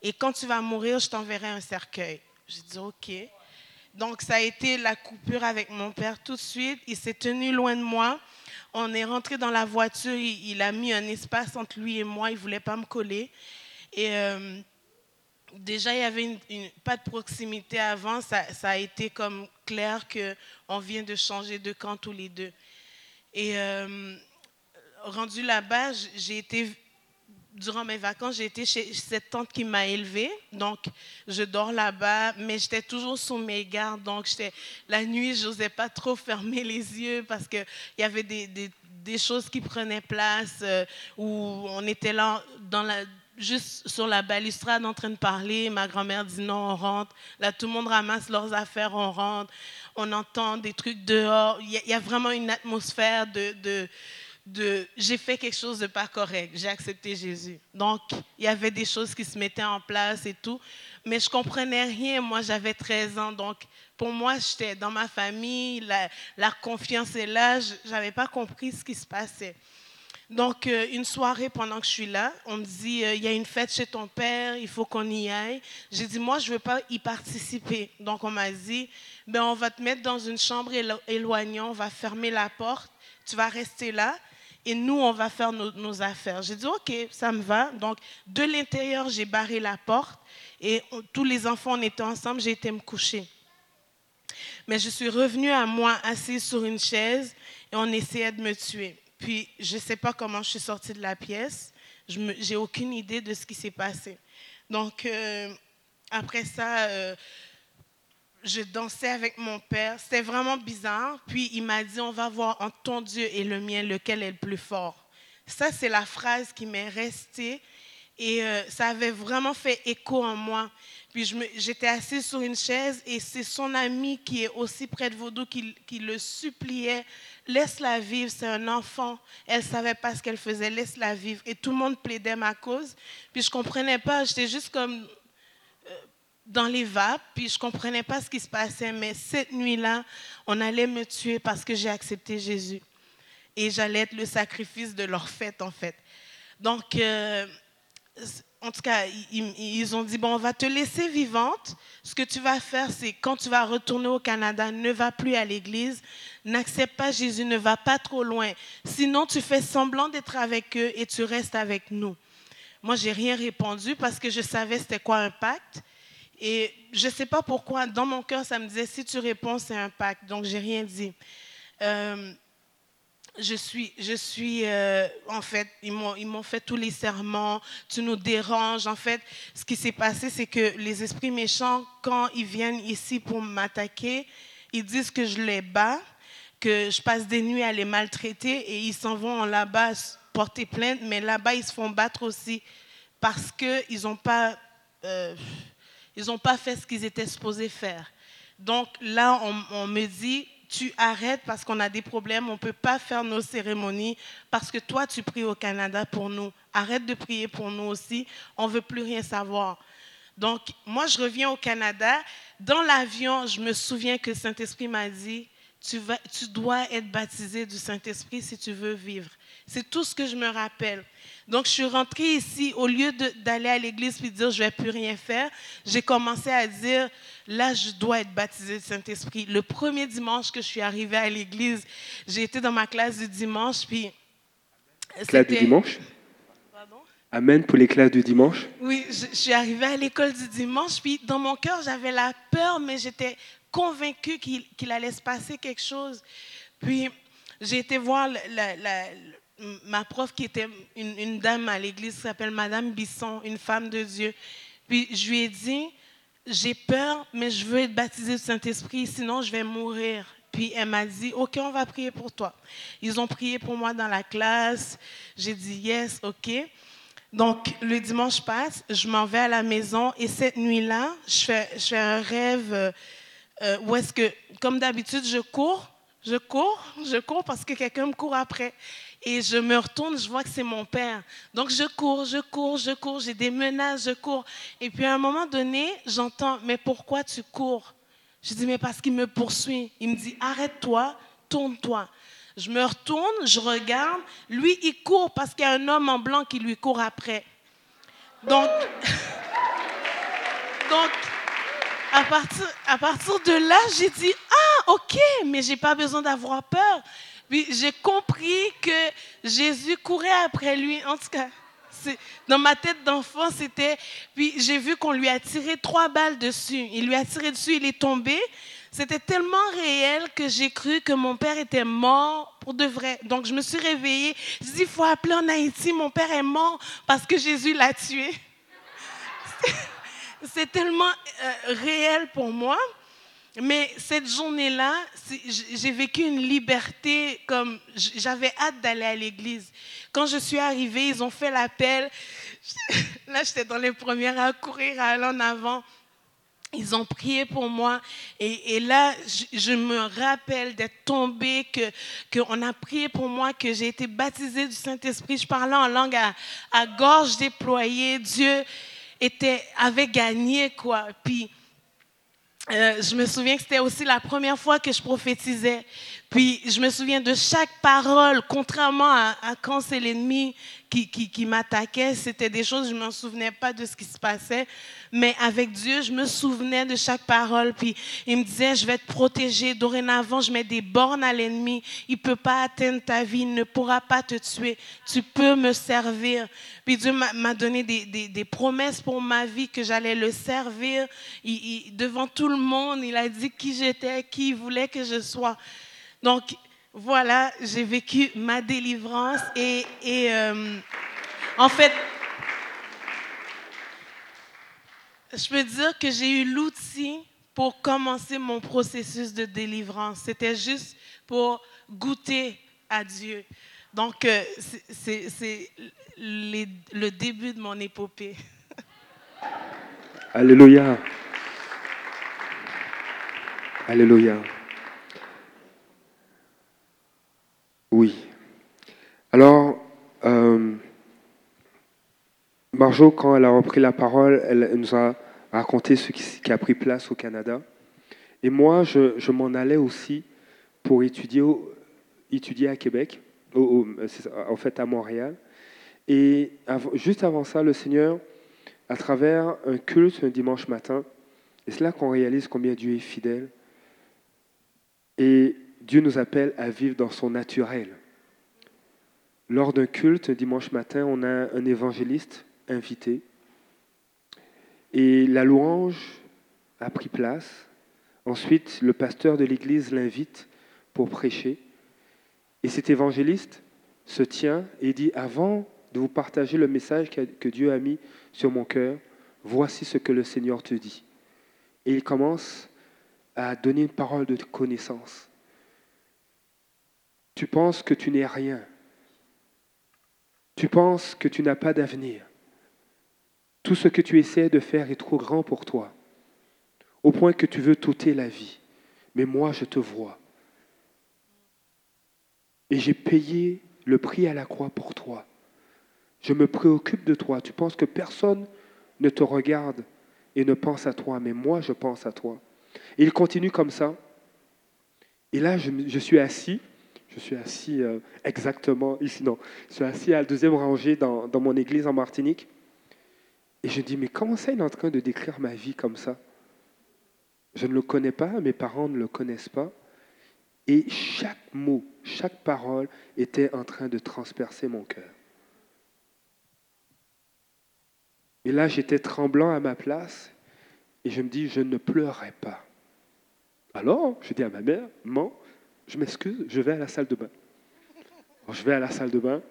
Et quand tu vas mourir, je t'enverrai un cercueil. J'ai dit, OK. Donc, ça a été la coupure avec mon père tout de suite. Il s'est tenu loin de moi. On est rentré dans la voiture. Il, a mis un espace entre lui et moi. Il ne voulait pas me coller. Et euh, déjà, il y avait pas de proximité avant. Ça, a été comme clair qu'on vient de changer de camp tous les deux. Et euh, rendu là-bas, j'ai été, durant mes vacances, j'ai été chez cette tante qui m'a élevée. Donc, je dors là-bas, mais j'étais toujours sous mes gardes. Donc, la nuit, je n'osais pas trop fermer les yeux parce qu'il y avait des, choses qui prenaient place, euh, où on était là juste sur la balustrade en train de parler. Ma grand-mère dit non, on rentre. Là, tout le monde ramasse leurs affaires, on rentre. On entend des trucs dehors. Il y a, vraiment une atmosphère de, j'ai fait quelque chose de pas correct. J'ai accepté Jésus. Donc, il y avait des choses qui se mettaient en place et tout. Mais je comprenais rien. Moi, j'avais 13 ans. Donc, pour moi, j'étais dans ma famille. La, confiance est là. Je n'avais pas compris ce qui se passait. Donc, euh, une soirée pendant que je suis là, on me dit, euh, il y a une fête chez ton père, il faut qu'on y aille. J'ai dit, moi, je ne veux pas y participer. Donc, on m'a dit, ben, on va te mettre dans une chambre éloignée, on va fermer la porte, tu vas rester là et nous, on va faire nos, affaires. J'ai dit, OK, ça me va. Donc, de l'intérieur, j'ai barré la porte et tous les enfants, on était ensemble, j'ai été me coucher. Mais je suis revenue à moi, assise sur une chaise et on essayait de me tuer. Puis, je ne sais pas comment je suis sortie de la pièce. Je n'ai aucune idée de ce qui s'est passé. Donc, euh, après ça, euh, je dansais avec mon père. C'était vraiment bizarre. Puis, il m'a dit, on va voir entre ton Dieu et le mien, lequel est le plus fort. Ça, c'est la phrase qui m'est restée. Et euh, ça avait vraiment fait écho en moi. Puis j'étais assise sur une chaise et c'est son ami qui est aussi près de Vaudou qui, qui le suppliait laisse-la vivre, c'est un enfant. Elle savait pas ce qu'elle faisait, laisse-la vivre. Et tout le monde plaidait ma cause. Puis je ne comprenais pas, j'étais juste comme dans les vapes, puis je ne comprenais pas ce qui se passait. Mais cette nuit-là, on allait me tuer parce que j'ai accepté Jésus. Et j'allais être le sacrifice de leur fête, en fait. Donc, euh, en tout cas, ils, ils ont dit, bon, on va te laisser vivante. Ce que tu vas faire, c'est quand tu vas retourner au Canada, ne va plus à l'église, n'accepte pas Jésus, ne va pas trop loin. Sinon, tu fais semblant d'être avec eux et tu restes avec nous. Moi, j'ai rien répondu parce que je savais c'était quoi un pacte. Et je ne sais pas pourquoi, dans mon cœur, ça me disait, si tu réponds, c'est un pacte. Donc, j'ai rien dit. Euh, je suis, je suis euh, en fait, ils m'ont fait tous les serments, tu nous déranges. En fait, ce qui s'est passé, c'est que les esprits méchants, quand ils viennent ici pour m'attaquer, ils disent que je les bats, que je passe des nuits à les maltraiter et ils s'en vont là-bas porter plainte, mais là-bas, ils se font battre aussi parce qu'ils n'ont pas, euh, ils pas fait ce qu'ils étaient supposés faire. Donc là, on me dit, tu arrêtes parce qu'on a des problèmes, on ne peut pas faire nos cérémonies parce que toi, tu pries au Canada pour nous. Arrête de prier pour nous aussi, on ne veut plus rien savoir. Donc, moi, je reviens au Canada. Dans l'avion, je me souviens que le Saint-Esprit m'a dit, tu dois être baptisé du Saint-Esprit si tu veux vivre. C'est tout ce que je me rappelle. Donc, je suis rentrée ici, au lieu d'aller à l'église et dire je ne vais plus rien faire, j'ai commencé à dire là, je dois être baptisée du Saint-Esprit. Le premier dimanche que je suis arrivée à l'église, j'ai été dans ma classe du dimanche, puis. Classe du dimanche? Pardon? Amen pour les classes du dimanche? Oui, je, je suis arrivée à l'école du dimanche, puis dans mon cœur, j'avais la peur, mais j'étais convaincue qu'il allait se passer quelque chose. Puis, j'ai été voir la, ma prof qui était une, dame à l'église s'appelle Madame Bisson, une femme de Dieu. Puis je lui ai dit, j'ai peur, mais je veux être baptisée du Saint-Esprit, sinon je vais mourir. Puis elle m'a dit, OK, on va prier pour toi. Ils ont prié pour moi dans la classe. J'ai dit, yes, OK. Donc, le dimanche passe, je m'en vais à la maison et cette nuit-là, je fais, un rêve euh, où est-ce que, comme d'habitude, je cours, je cours, je cours parce que quelqu'un me court après. Et je me retourne, je vois que c'est mon père. Donc je cours, je cours, je cours, j'ai des menaces, je cours. Et puis à un moment donné, j'entends, mais pourquoi tu cours? Je dis, mais parce qu'il me poursuit. Il me dit, arrête-toi, tourne-toi. Je me retourne, je regarde. Lui, il court parce qu'il y a un homme en blanc qui lui court après. Donc, donc à, partir, de là, j'ai dit, ah, ok, mais j'ai pas besoin d'avoir peur. Puis j'ai compris que Jésus courait après lui. En tout cas, dans ma tête d'enfant, c'était. Puis j'ai vu qu'on lui a tiré trois balles dessus. Il lui a tiré dessus, il est tombé. C'était tellement réel que j'ai cru que mon père était mort pour de vrai. Donc je me suis réveillée. Je dit, il faut appeler en Haïti, mon père est mort parce que Jésus l'a tué. C'est tellement euh, réel pour moi. Mais cette journée-là, j'ai vécu une liberté comme j'avais hâte d'aller à l'église. Quand je suis arrivée, ils ont fait l'appel. Là, j'étais dans les premières à courir, à aller en avant. Ils ont prié pour moi. Et, là, je, me rappelle d'être tombée, qu'on a prié pour moi, que j'ai été baptisée du Saint-Esprit. Je parlais en langue à, à gorge déployée. Dieu était, avait gagné, quoi. Puis, euh, je me souviens que c'était aussi la première fois que je prophétisais. Puis je me souviens de chaque parole, contrairement à, quand c'est l'ennemi qui, qui, m'attaquait, c'était des choses, je ne m'en souvenais pas de ce qui se passait. Mais avec Dieu, je me souvenais de chaque parole. Puis il me disait, je vais te protéger. Dorénavant, je mets des bornes à l'ennemi. Il ne peut pas atteindre ta vie, il ne pourra pas te tuer. Tu peux me servir. Puis Dieu m'a donné des, promesses pour ma vie, que j'allais le servir. Devant tout le monde, il a dit qui j'étais, qui il voulait que je sois. Donc, voilà, j'ai vécu ma délivrance et, euh, en fait, je peux dire que j'ai eu l'outil pour commencer mon processus de délivrance. C'était juste pour goûter à Dieu. Donc, euh, c'est le début de mon épopée. Alléluia. Alléluia. Oui. Alors, euh, Marjo, quand elle a repris la parole, elle, nous a raconté ce qui, a pris place au Canada. Et moi, je, m'en allais aussi pour étudier, étudier à Québec, en fait à Montréal. Et juste avant ça, le Seigneur, à travers un culte un dimanche matin, et c'est là qu'on réalise combien Dieu est fidèle. Et Dieu nous appelle à vivre dans son naturel. Lors d'un culte dimanche matin, on a un évangéliste invité. Et la louange a pris place. Ensuite, le pasteur de l'église l'invite pour prêcher. Et cet évangéliste se tient et dit, avant de vous partager le message que Dieu a mis sur mon cœur, voici ce que le Seigneur te dit. Et il commence à donner une parole de connaissance. Tu penses que tu n'es rien. Tu penses que tu n'as pas d'avenir. Tout ce que tu essaies de faire est trop grand pour toi, au point que tu veux t'ôter la vie. Mais moi, je te vois. Et j'ai payé le prix à la croix pour toi. Je me préoccupe de toi. Tu penses que personne ne te regarde et ne pense à toi, mais moi, je pense à toi. Et il continue comme ça. Et là, je, suis assis. Je suis assis euh, exactement ici, non. Je suis assis à la deuxième rangée dans, mon église en Martinique. Et je dis, mais comment ça, il est en train de décrire ma vie comme ça? Je ne le connais pas, mes parents ne le connaissent pas. Et chaque mot, chaque parole était en train de transpercer mon cœur. Et là, j'étais tremblant à ma place et je me dis, je ne pleurerai pas. Alors, je dis à ma mère, maman, je m'excuse, je vais à la salle de bain. Je vais à la salle de bain.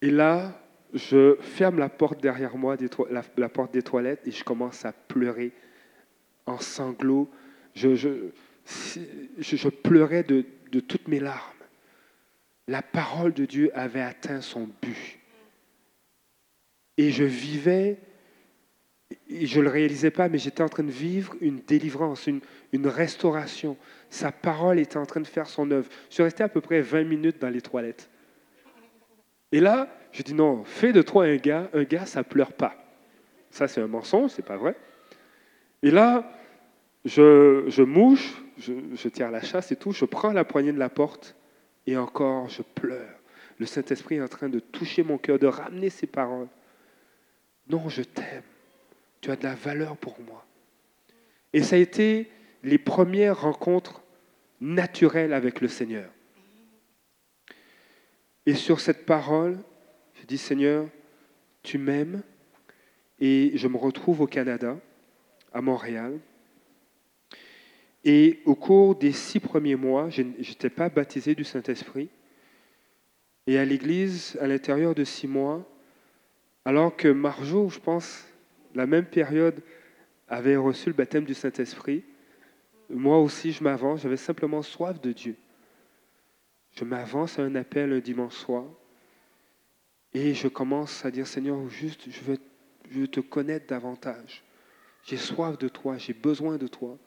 Et là, je ferme la porte derrière moi, la, porte des toilettes, et je commence à pleurer en sanglots. Je, pleurais de, toutes mes larmes. La parole de Dieu avait atteint son but. Et je vivais, et je ne le réalisais pas, mais j'étais en train de vivre une délivrance, une restauration. Sa parole était en train de faire son œuvre. Je suis resté à peu près 20 minutes dans les toilettes. Et là, je dis non, fais de toi un gars. Un gars, ça pleure pas. Ça, c'est un mensonge, c'est pas vrai. Et là, je, mouche, je tire la chasse et tout, je prends la poignée de la porte et encore, je pleure. Le Saint-Esprit est en train de toucher mon cœur, de ramener ses paroles. Non, je t'aime. Tu as de la valeur pour moi. Et ça a été les premières rencontres naturelles avec le Seigneur. Et sur cette parole, je dis Seigneur, tu m'aimes et je me retrouve au Canada, à Montréal. Et au cours des six premiers mois, je n'étais pas baptisé du Saint-Esprit. Et à l'église, à l'intérieur de six mois, alors que Marjo, je pense, la même période, avait reçu le baptême du Saint-Esprit, moi aussi, je m'avance, j'avais simplement soif de Dieu. Je m'avance à un appel un dimanche soir et je commence à dire, Seigneur, juste, je veux, te connaître davantage. J'ai soif de toi, j'ai besoin de toi.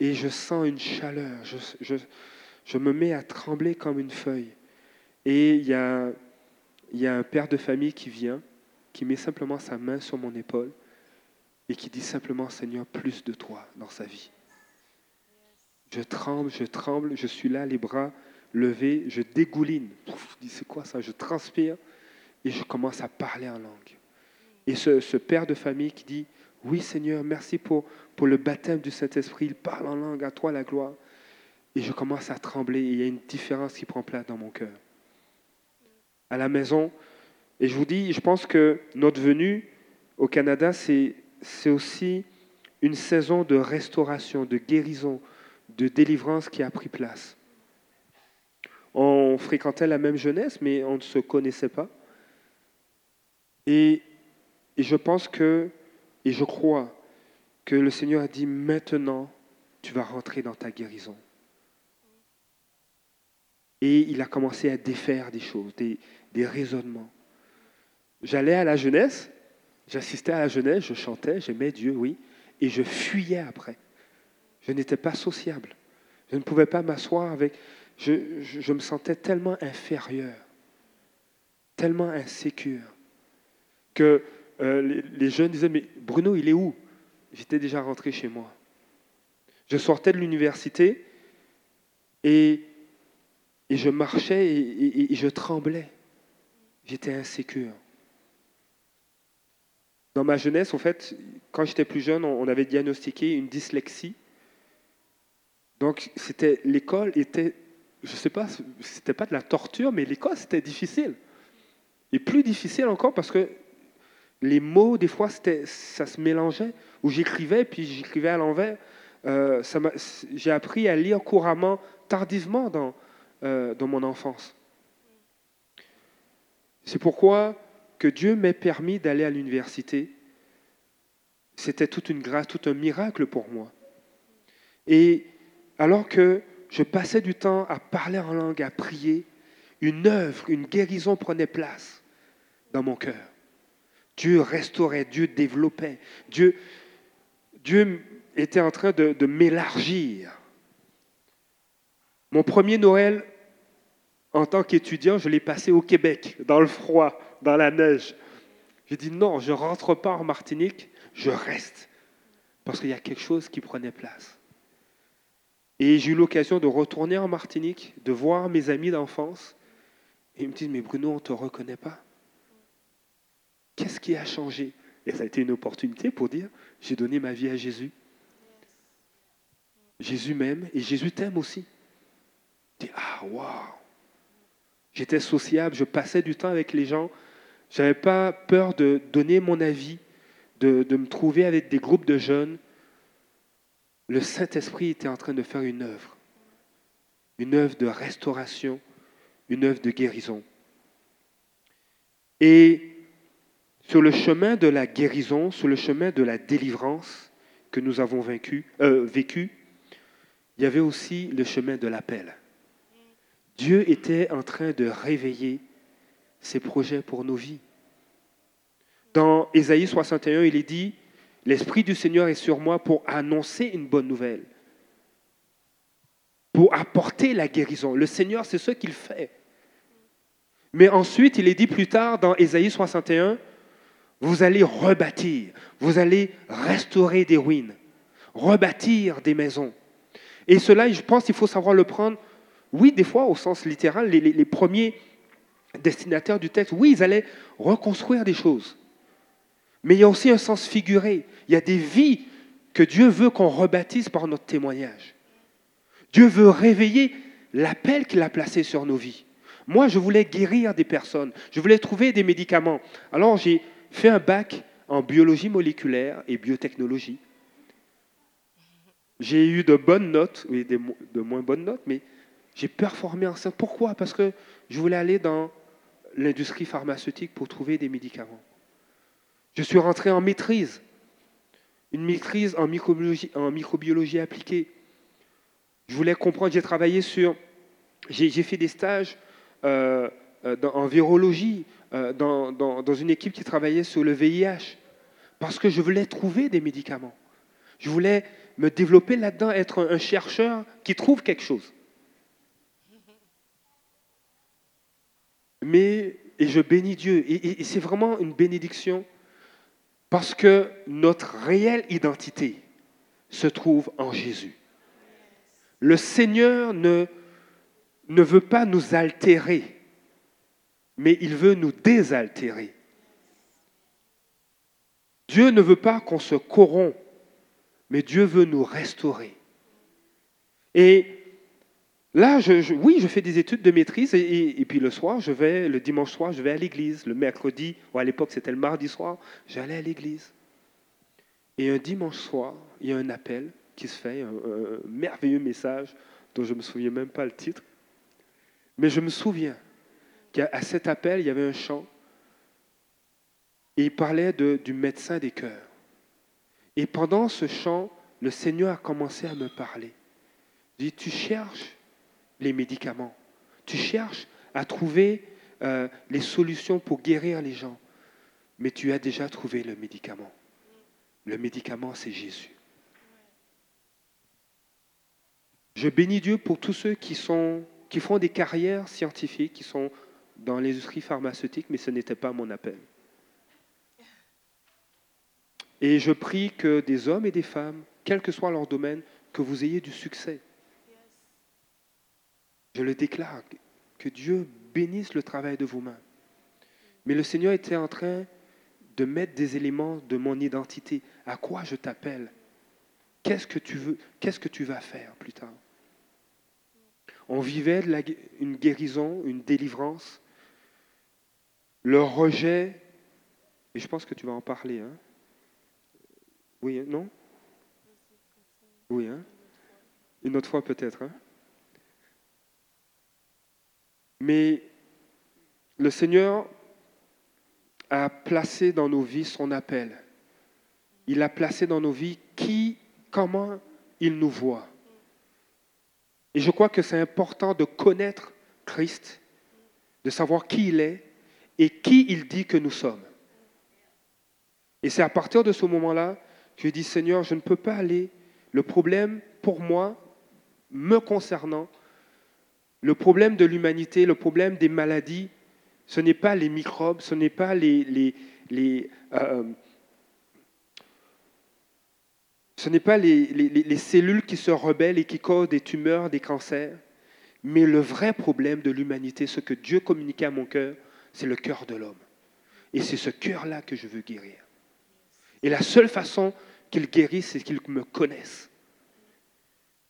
Et je sens une chaleur, je, me mets à trembler comme une feuille. Et il y a un père de famille qui vient, qui met simplement sa main sur mon épaule et qui dit simplement, Seigneur, plus de toi dans sa vie. Je tremble, je tremble, je suis là, les bras levés, je dégouline. Je dis, c'est quoi ça? Je transpire et je commence à parler en langue. Et ce, ce père de famille qui dit, oui Seigneur, merci pour, pour le baptême du Saint-Esprit, il parle en langue, à toi la gloire. Et je commence à trembler et il y a une différence qui prend place dans mon cœur. À la maison, et je vous dis, je pense que notre venue au Canada, c'est aussi une saison de restauration, de guérison, de délivrance qui a pris place. On fréquentait la même jeunesse, mais on ne se connaissait pas. Et, je pense que, et je crois que le Seigneur a dit, maintenant, tu vas rentrer dans ta guérison. Et il a commencé à défaire des choses, des raisonnements. J'allais à la jeunesse, j'assistais à la jeunesse, je chantais, j'aimais Dieu, oui, et je fuyais après. Je n'étais pas sociable. Je ne pouvais pas m'asseoir avec... Je, me sentais tellement inférieur, tellement insécure, que euh, les, jeunes disaient, mais Bruno, il est où? J'étais déjà rentré chez moi. Je sortais de l'université et, je marchais et je tremblais. J'étais insécure. Dans ma jeunesse, en fait, quand j'étais plus jeune, on avait diagnostiqué une dyslexie. Donc, c'était l'école était, je ne sais pas, c'était pas de la torture, mais l'école c'était difficile. Et plus difficile encore parce que les mots, des fois, ça se mélangeait. Où j'écrivais, puis j'écrivais à l'envers. Euh, j'ai appris à lire couramment, tardivement dans, euh, dans mon enfance. C'est pourquoi que Dieu m'ait permis d'aller à l'université. C'était toute une grâce, tout un miracle pour moi. Et alors que je passais du temps à parler en langue, à prier, une œuvre, une guérison prenait place dans mon cœur. Dieu restaurait, Dieu développait, Dieu, Dieu était en train de, de m'élargir. Mon premier Noël en tant qu'étudiant, je l'ai passé au Québec, dans le froid, dans la neige. J'ai dit non, je ne rentre pas en Martinique, je reste. Parce qu'il y a quelque chose qui prenait place. Et j'ai eu l'occasion de retourner en Martinique, de voir mes amis d'enfance. Et ils me disent, mais Bruno, on ne te reconnaît pas. Qu'est-ce qui a changé? Et ça a été une opportunité pour dire, j'ai donné ma vie à Jésus. Jésus m'aime et Jésus t'aime aussi. Dis, ah, waouh J'étais sociable, je passais du temps avec les gens. Je n'avais pas peur de donner mon avis, de, de, me trouver avec des groupes de jeunes. Le Saint-Esprit était en train de faire une œuvre, une œuvre de restauration, une œuvre de guérison. Et sur le chemin de la guérison, sur le chemin de la délivrance que nous avons euh, vécu, il y avait aussi le chemin de l'appel. Dieu était en train de réveiller ses projets pour nos vies. Dans Ésaïe 61, il est dit, L'Esprit du Seigneur est sur moi pour annoncer une bonne nouvelle, pour apporter la guérison. Le Seigneur, c'est ce qu'il fait. Mais ensuite, il est dit plus tard dans Ésaïe 61, vous allez rebâtir, vous allez restaurer des ruines, rebâtir des maisons. Et cela, je pense qu'il faut savoir le prendre oui, des fois, au sens littéral, les, premiers destinataires du texte, oui, ils allaient reconstruire des choses. Mais il y a aussi un sens figuré. Il y a des vies que Dieu veut qu'on rebâtisse par notre témoignage. Dieu veut réveiller l'appel qu'il a placé sur nos vies. Moi, je voulais guérir des personnes. Je voulais trouver des médicaments. Alors, j'ai fait un bac en biologie moléculaire et biotechnologie. J'ai eu de bonnes notes, oui, de moins bonnes notes, mais j'ai performé en ça. Pourquoi? Parce que je voulais aller dans l'industrie pharmaceutique pour trouver des médicaments. Je suis rentré en maîtrise, une maîtrise en microbiologie, appliquée. Je voulais comprendre, j'ai travaillé sur, j'ai fait des stages euh, euh, en virologie euh, dans, dans, une équipe qui travaillait sur le VIH, parce que je voulais trouver des médicaments. Je voulais me développer là-dedans, être un chercheur qui trouve quelque chose. Mais, et je bénis Dieu, et, c'est vraiment une bénédiction, parce que notre réelle identité se trouve en Jésus. Le Seigneur ne, veut pas nous altérer, mais il veut nous désaltérer. Dieu ne veut pas qu'on se corrompt, mais Dieu veut nous restaurer. Et Là, oui, je fais des études de maîtrise et, puis le soir, je vais, le dimanche soir, je vais à l'église. Le mercredi, ou à l'époque c'était le mardi soir, j'allais à l'église. Et un dimanche soir, il y a un appel qui se fait, un, merveilleux message dont je ne me souviens même pas le titre. Mais je me souviens qu'à cet appel, il y avait un chant et il parlait du médecin des cœurs. Et pendant ce chant, le Seigneur a commencé à me parler. Il dit, tu cherches les médicaments. Tu cherches à trouver euh, les solutions pour guérir les gens, mais tu as déjà trouvé le médicament. Le médicament, c'est Jésus. Je bénis Dieu pour tous ceux qui, sont, qui font des carrières scientifiques, qui sont dans l'industrie pharmaceutique, mais ce n'était pas mon appel. Et je prie que des hommes et des femmes, quel que soit leur domaine, que vous ayez du succès. Je le déclare, que Dieu bénisse le travail de vos mains. Mais le Seigneur était en train de mettre des éléments de mon identité. À quoi je t'appelle? Qu'est-ce que tu veux Qu'est-ce que tu vas faire plus tard? On vivait de une guérison, une délivrance. Le rejet, et je pense que tu vas en parler. Hein oui, hein, non? Oui, hein Une autre fois peut-être. Hein Mais le Seigneur a placé dans nos vies son appel. Il a placé dans nos vies qui, comment il nous voit. Et je crois que c'est important de connaître Christ, de savoir qui il est et qui il dit que nous sommes. Et c'est à partir de ce moment-là que je dis, Seigneur, je ne peux pas aller. Le problème pour moi, me concernant, le problème de l'humanité, le problème des maladies, ce n'est pas les microbes, ce n'est pas les, les, euh, ce les, les, les cellules qui se rebellent et qui causent des tumeurs, des cancers, mais le vrai problème de l'humanité, ce que Dieu communiquait à mon cœur, c'est le cœur de l'homme. Et c'est ce cœur-là que je veux guérir. Et la seule façon qu'il guérisse, c'est qu'il me connaisse.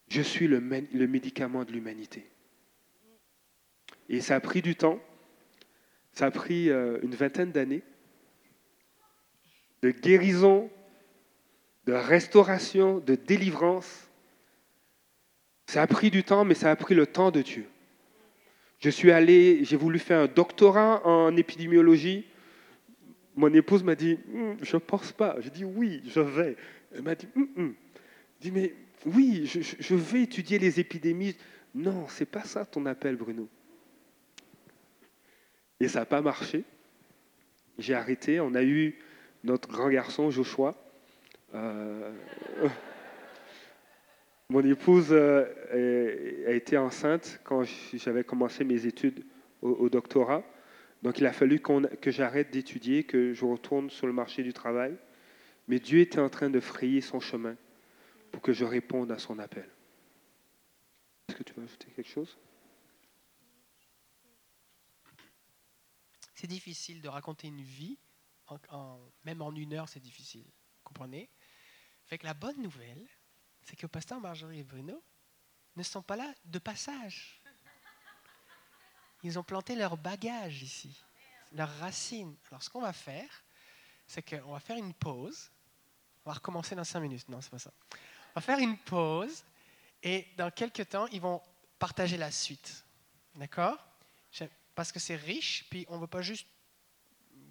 Je suis le médicament de l'humanité. Et ça a pris du temps. Ça a pris euh, une vingtaine d'années de guérison, de restauration, de délivrance. Ça a pris du temps, mais ça a pris le temps de Dieu. Je suis allé, j'ai voulu faire un doctorat en épidémiologie. Mon épouse m'a dit, Hm, je ne pense pas. J'ai dit, oui, je vais. Elle m'a dit, Hum, hum. Mais oui, je, je vais étudier les épidémies. Non, c'est pas ça ton appel, Bruno. Et ça n'a pas marché. J'ai arrêté. On a eu notre grand garçon, Joshua. Euh, Mon épouse euh, a été enceinte quand j'avais commencé mes études au, au doctorat. Donc il a fallu que j'arrête d'étudier, que je retourne sur le marché du travail. Mais Dieu était en train de frayer son chemin pour que je réponde à son appel. Est-ce que tu veux ajouter quelque chose? C'est difficile de raconter une vie, même en une heure, c'est difficile. Vous comprenez? Fait que la bonne nouvelle, c'est que Pasteur Marjorie et Bruno ne sont pas là de passage. Ils ont planté leur bagage ici, leurs racines. Alors ce qu'on va faire, c'est qu'on va faire une pause. On va recommencer dans cinq minutes. Non, c'est pas ça. On va faire une pause et dans quelques temps, ils vont partager la suite. D'accord? Parce que c'est riche, puis on ne veut pas juste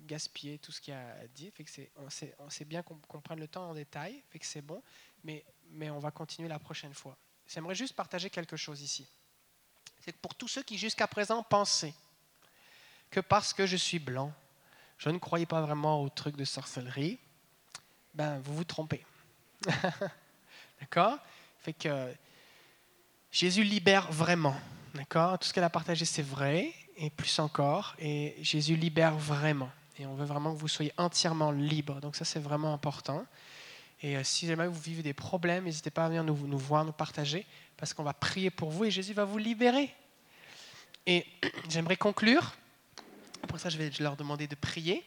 gaspiller tout ce qu'il y a à dire. On, sait, bien qu'on, qu'on prenne le temps en détail, fait que c'est bon, mais, mais on va continuer la prochaine fois. J'aimerais juste partager quelque chose ici. C'est que pour tous ceux qui jusqu'à présent pensaient que parce que je suis blanc, je ne croyais pas vraiment au truc de sorcellerie, ben vous vous trompez. D'accord? Fait que Jésus libère vraiment. D'accord? Tout ce qu'elle a partagé, c'est vrai, et plus encore. Et Jésus libère vraiment. Et on veut vraiment que vous soyez entièrement libre. Donc ça, c'est vraiment important. Et euh, si jamais vous vivez des problèmes, n'hésitez pas à venir nous, voir, nous partager, parce qu'on va prier pour vous et Jésus va vous libérer. Et j'aimerais conclure. Pour ça, je vais leur demander de prier.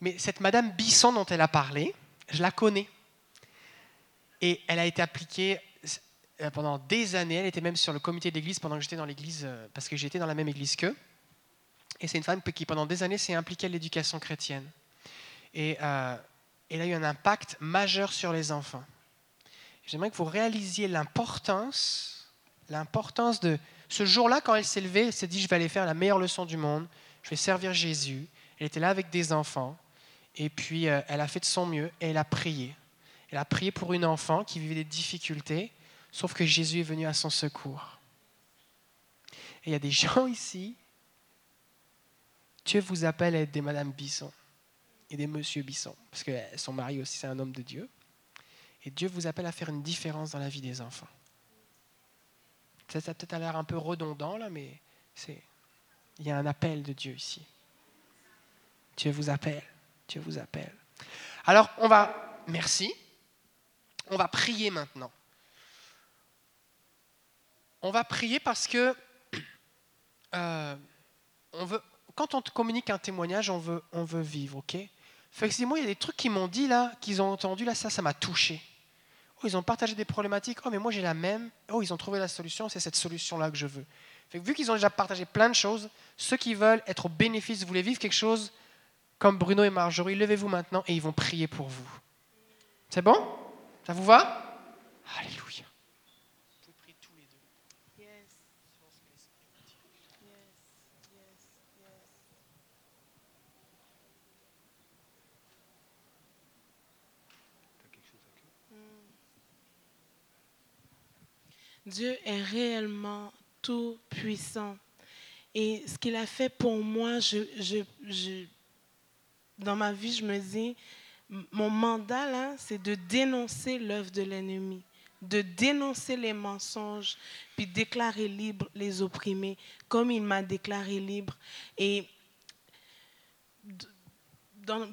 Mais cette Madame Bisson dont elle a parlé, je la connais. Et elle a été appliquée pendant des années. Elle était même sur le comité d'église pendant que j'étais dans l'église, parce que j'étais dans la même église qu'eux. Et c'est une femme qui, pendant des années, s'est impliquée à l'éducation chrétienne. Et euh, elle a eu un impact majeur sur les enfants. J'aimerais que vous réalisiez l'importance, l'importance de ce jour-là, quand elle s'est levée, elle s'est dit, je vais aller faire la meilleure leçon du monde, je vais servir Jésus. Elle était là avec des enfants, et puis euh, elle a fait de son mieux, et elle a prié. Elle a prié pour une enfant qui vivait des difficultés, sauf que Jésus est venu à son secours. Et il y a des gens ici, Dieu vous appelle à être des Madame Bisson et des Monsieur Bisson, parce que son mari aussi, c'est un homme de Dieu. Et Dieu vous appelle à faire une différence dans la vie des enfants. Ça, ça peut-être l'air un peu redondant, là, mais c'est, il y a un appel de Dieu ici. Dieu vous appelle. Dieu vous appelle. Alors, on va, merci. On va prier maintenant. On va prier parce que euh, on veut, quand on te communique un témoignage, on veut, on veut vivre, ok? Fait que moi, il y a des trucs qu'ils m'ont dit là, qu'ils ont entendu là, ça, ça m'a touché. Oh, ils ont partagé des problématiques. Oh, mais moi j'ai la même. Oh, ils ont trouvé la solution. C'est cette solution-là que je veux. Fait que vu qu'ils ont déjà partagé plein de choses, ceux qui veulent être au bénéfice, vous voulez vivre quelque chose comme Bruno et Marjorie, levez-vous maintenant et ils vont prier pour vous. C'est bon? Ça vous va? Alléluia. Vous pouvez prier tous les deux. Yes. Yes, yes, yes. Dieu est réellement tout puissant. Et ce qu'il a fait pour moi, je, je- je- dans ma vie, je me dis, mon mandat, là, c'est de dénoncer l'œuvre de l'ennemi, de dénoncer les mensonges, puis déclarer libre les opprimés, comme il m'a déclaré libre. Et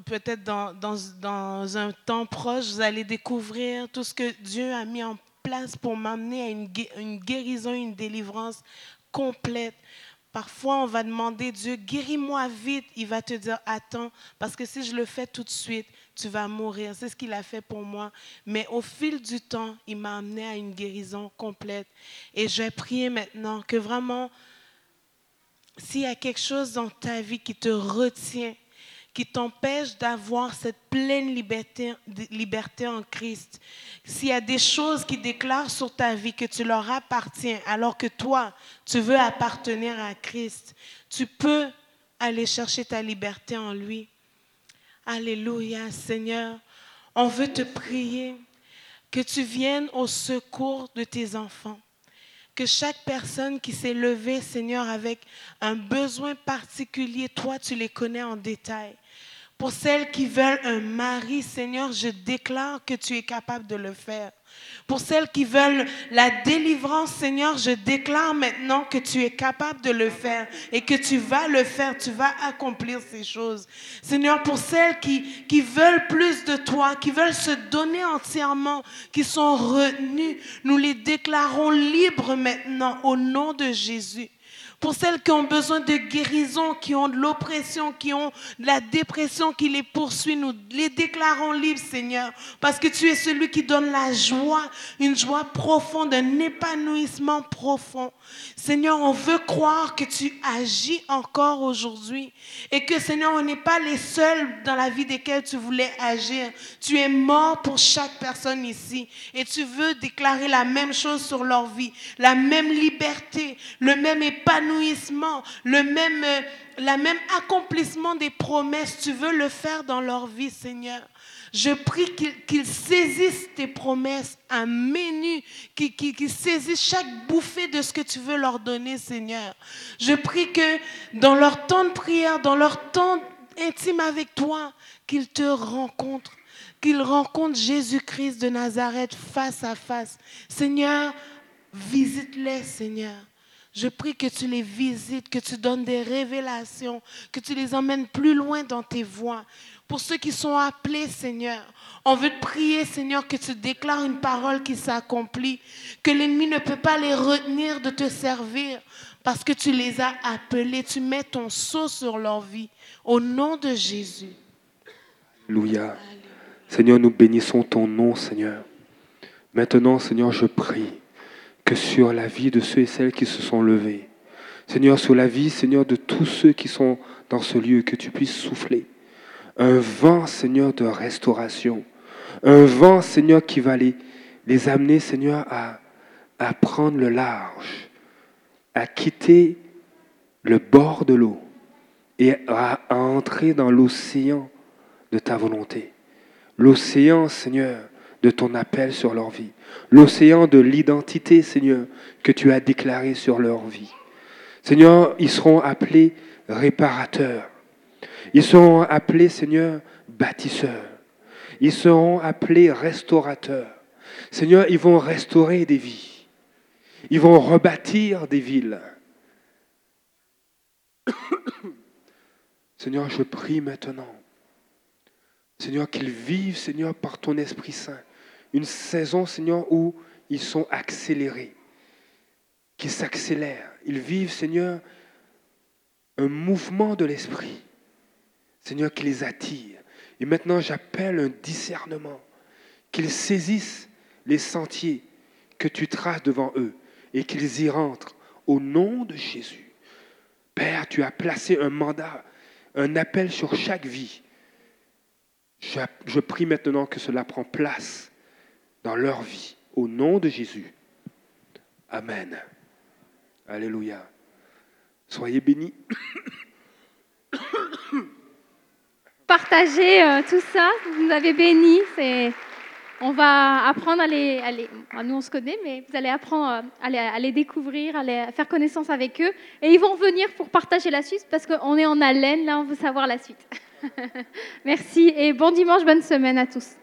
peut-être dans, dans, dans un temps proche, vous allez découvrir tout ce que Dieu a mis en pour m'amener à une, une guérison, une délivrance complète. Parfois, on va demander, Dieu, guéris-moi vite. Il va te dire, attends, parce que si je le fais tout de suite, tu vas mourir. C'est ce qu'il a fait pour moi. Mais au fil du temps, il m'a amené à une guérison complète. Et je vais prier maintenant que vraiment, s'il y a quelque chose dans ta vie qui te retient, qui t'empêche d'avoir cette pleine liberté, en Christ, s'il y a des choses qui déclarent sur ta vie que tu leur appartiens, alors que toi, tu veux appartenir à Christ, tu peux aller chercher ta liberté en lui. Alléluia, Seigneur. On veut te prier que tu viennes au secours de tes enfants que chaque personne qui s'est levée, Seigneur, avec un besoin particulier, toi, tu les connais en détail. Pour celles qui veulent un mari, Seigneur, je déclare que tu es capable de le faire. Pour celles qui veulent la délivrance, Seigneur, je déclare maintenant que tu es capable de le faire et que tu vas le faire, tu vas accomplir ces choses. Seigneur, pour celles qui, qui veulent plus de toi, qui veulent se donner entièrement, qui sont retenues, nous les déclarons libres maintenant au nom de Jésus. Pour celles qui ont besoin de guérison, qui ont de l'oppression, qui ont de la dépression qui les poursuit, nous les déclarons libres, Seigneur, parce que tu es celui qui donne la joie, une joie profonde, un épanouissement profond. Seigneur, on veut croire que tu agis encore aujourd'hui et que, Seigneur, on n'est pas les seuls dans la vie desquels tu voulais agir. Tu es mort pour chaque personne ici et tu veux déclarer la même chose sur leur vie, la même liberté, le même épanouissement, le même, euh, la même accomplissement des promesses. Tu veux le faire dans leur vie, Seigneur. Je prie qu'ils saisissent tes promesses à menu, qu'ils qu'ils saisissent chaque bouffée de ce que tu veux leur donner, Seigneur. Je prie que dans leur temps de prière, dans leur temps intime avec toi, qu'ils te rencontrent, qu'ils rencontrent Jésus-Christ de Nazareth face à face. Seigneur, visite-les, Seigneur. Je prie que tu les visites, que tu donnes des révélations, que tu les emmènes plus loin dans tes voies. Pour ceux qui sont appelés, Seigneur, on veut te prier, Seigneur, que tu déclares une parole qui s'accomplit, que l'ennemi ne peut pas les retenir de te servir, parce que tu les as appelés, tu mets ton sceau sur leur vie. Au nom de Jésus. Alléluia. Seigneur, nous bénissons ton nom, Seigneur. Maintenant, Seigneur, je prie que sur la vie de ceux et celles qui se sont levés, Seigneur, sur la vie, Seigneur, de tous ceux qui sont dans ce lieu, que tu puisses souffler un vent, Seigneur, de restauration, un vent, Seigneur, qui va les, amener, Seigneur, à, prendre le large, à quitter le bord de l'eau et à entrer dans l'océan de ta volonté. L'océan, Seigneur, de ton appel sur leur vie. L'océan de l'identité, Seigneur, que tu as déclaré sur leur vie. Seigneur, ils seront appelés réparateurs. Ils seront appelés, Seigneur, bâtisseurs. Ils seront appelés restaurateurs. Seigneur, ils vont restaurer des vies. Ils vont rebâtir des villes. Seigneur, je prie maintenant. Seigneur, qu'ils vivent, Seigneur, par ton Esprit Saint, une saison, Seigneur, où ils sont accélérés, qui s'accélèrent. Ils vivent, Seigneur, un mouvement de l'esprit, Seigneur, qui les attire. Et maintenant, j'appelle un discernement, qu'ils saisissent les sentiers que tu traces devant eux et qu'ils y rentrent au nom de Jésus. Père, tu as placé un mandat, un appel sur chaque vie. Je, prie maintenant que cela prend place dans leur vie, au nom de Jésus. Amen. Alléluia. Soyez bénis. Partagez euh, tout ça, vous nous avez bénis. On va apprendre à les, à Nous, on se connaît, mais vous allez apprendre euh, à les, à les découvrir, à, à faire connaissance avec eux. Et ils vont venir pour partager la suite parce qu'on est en haleine, là, on veut savoir la suite. Merci et bon dimanche, bonne semaine à tous.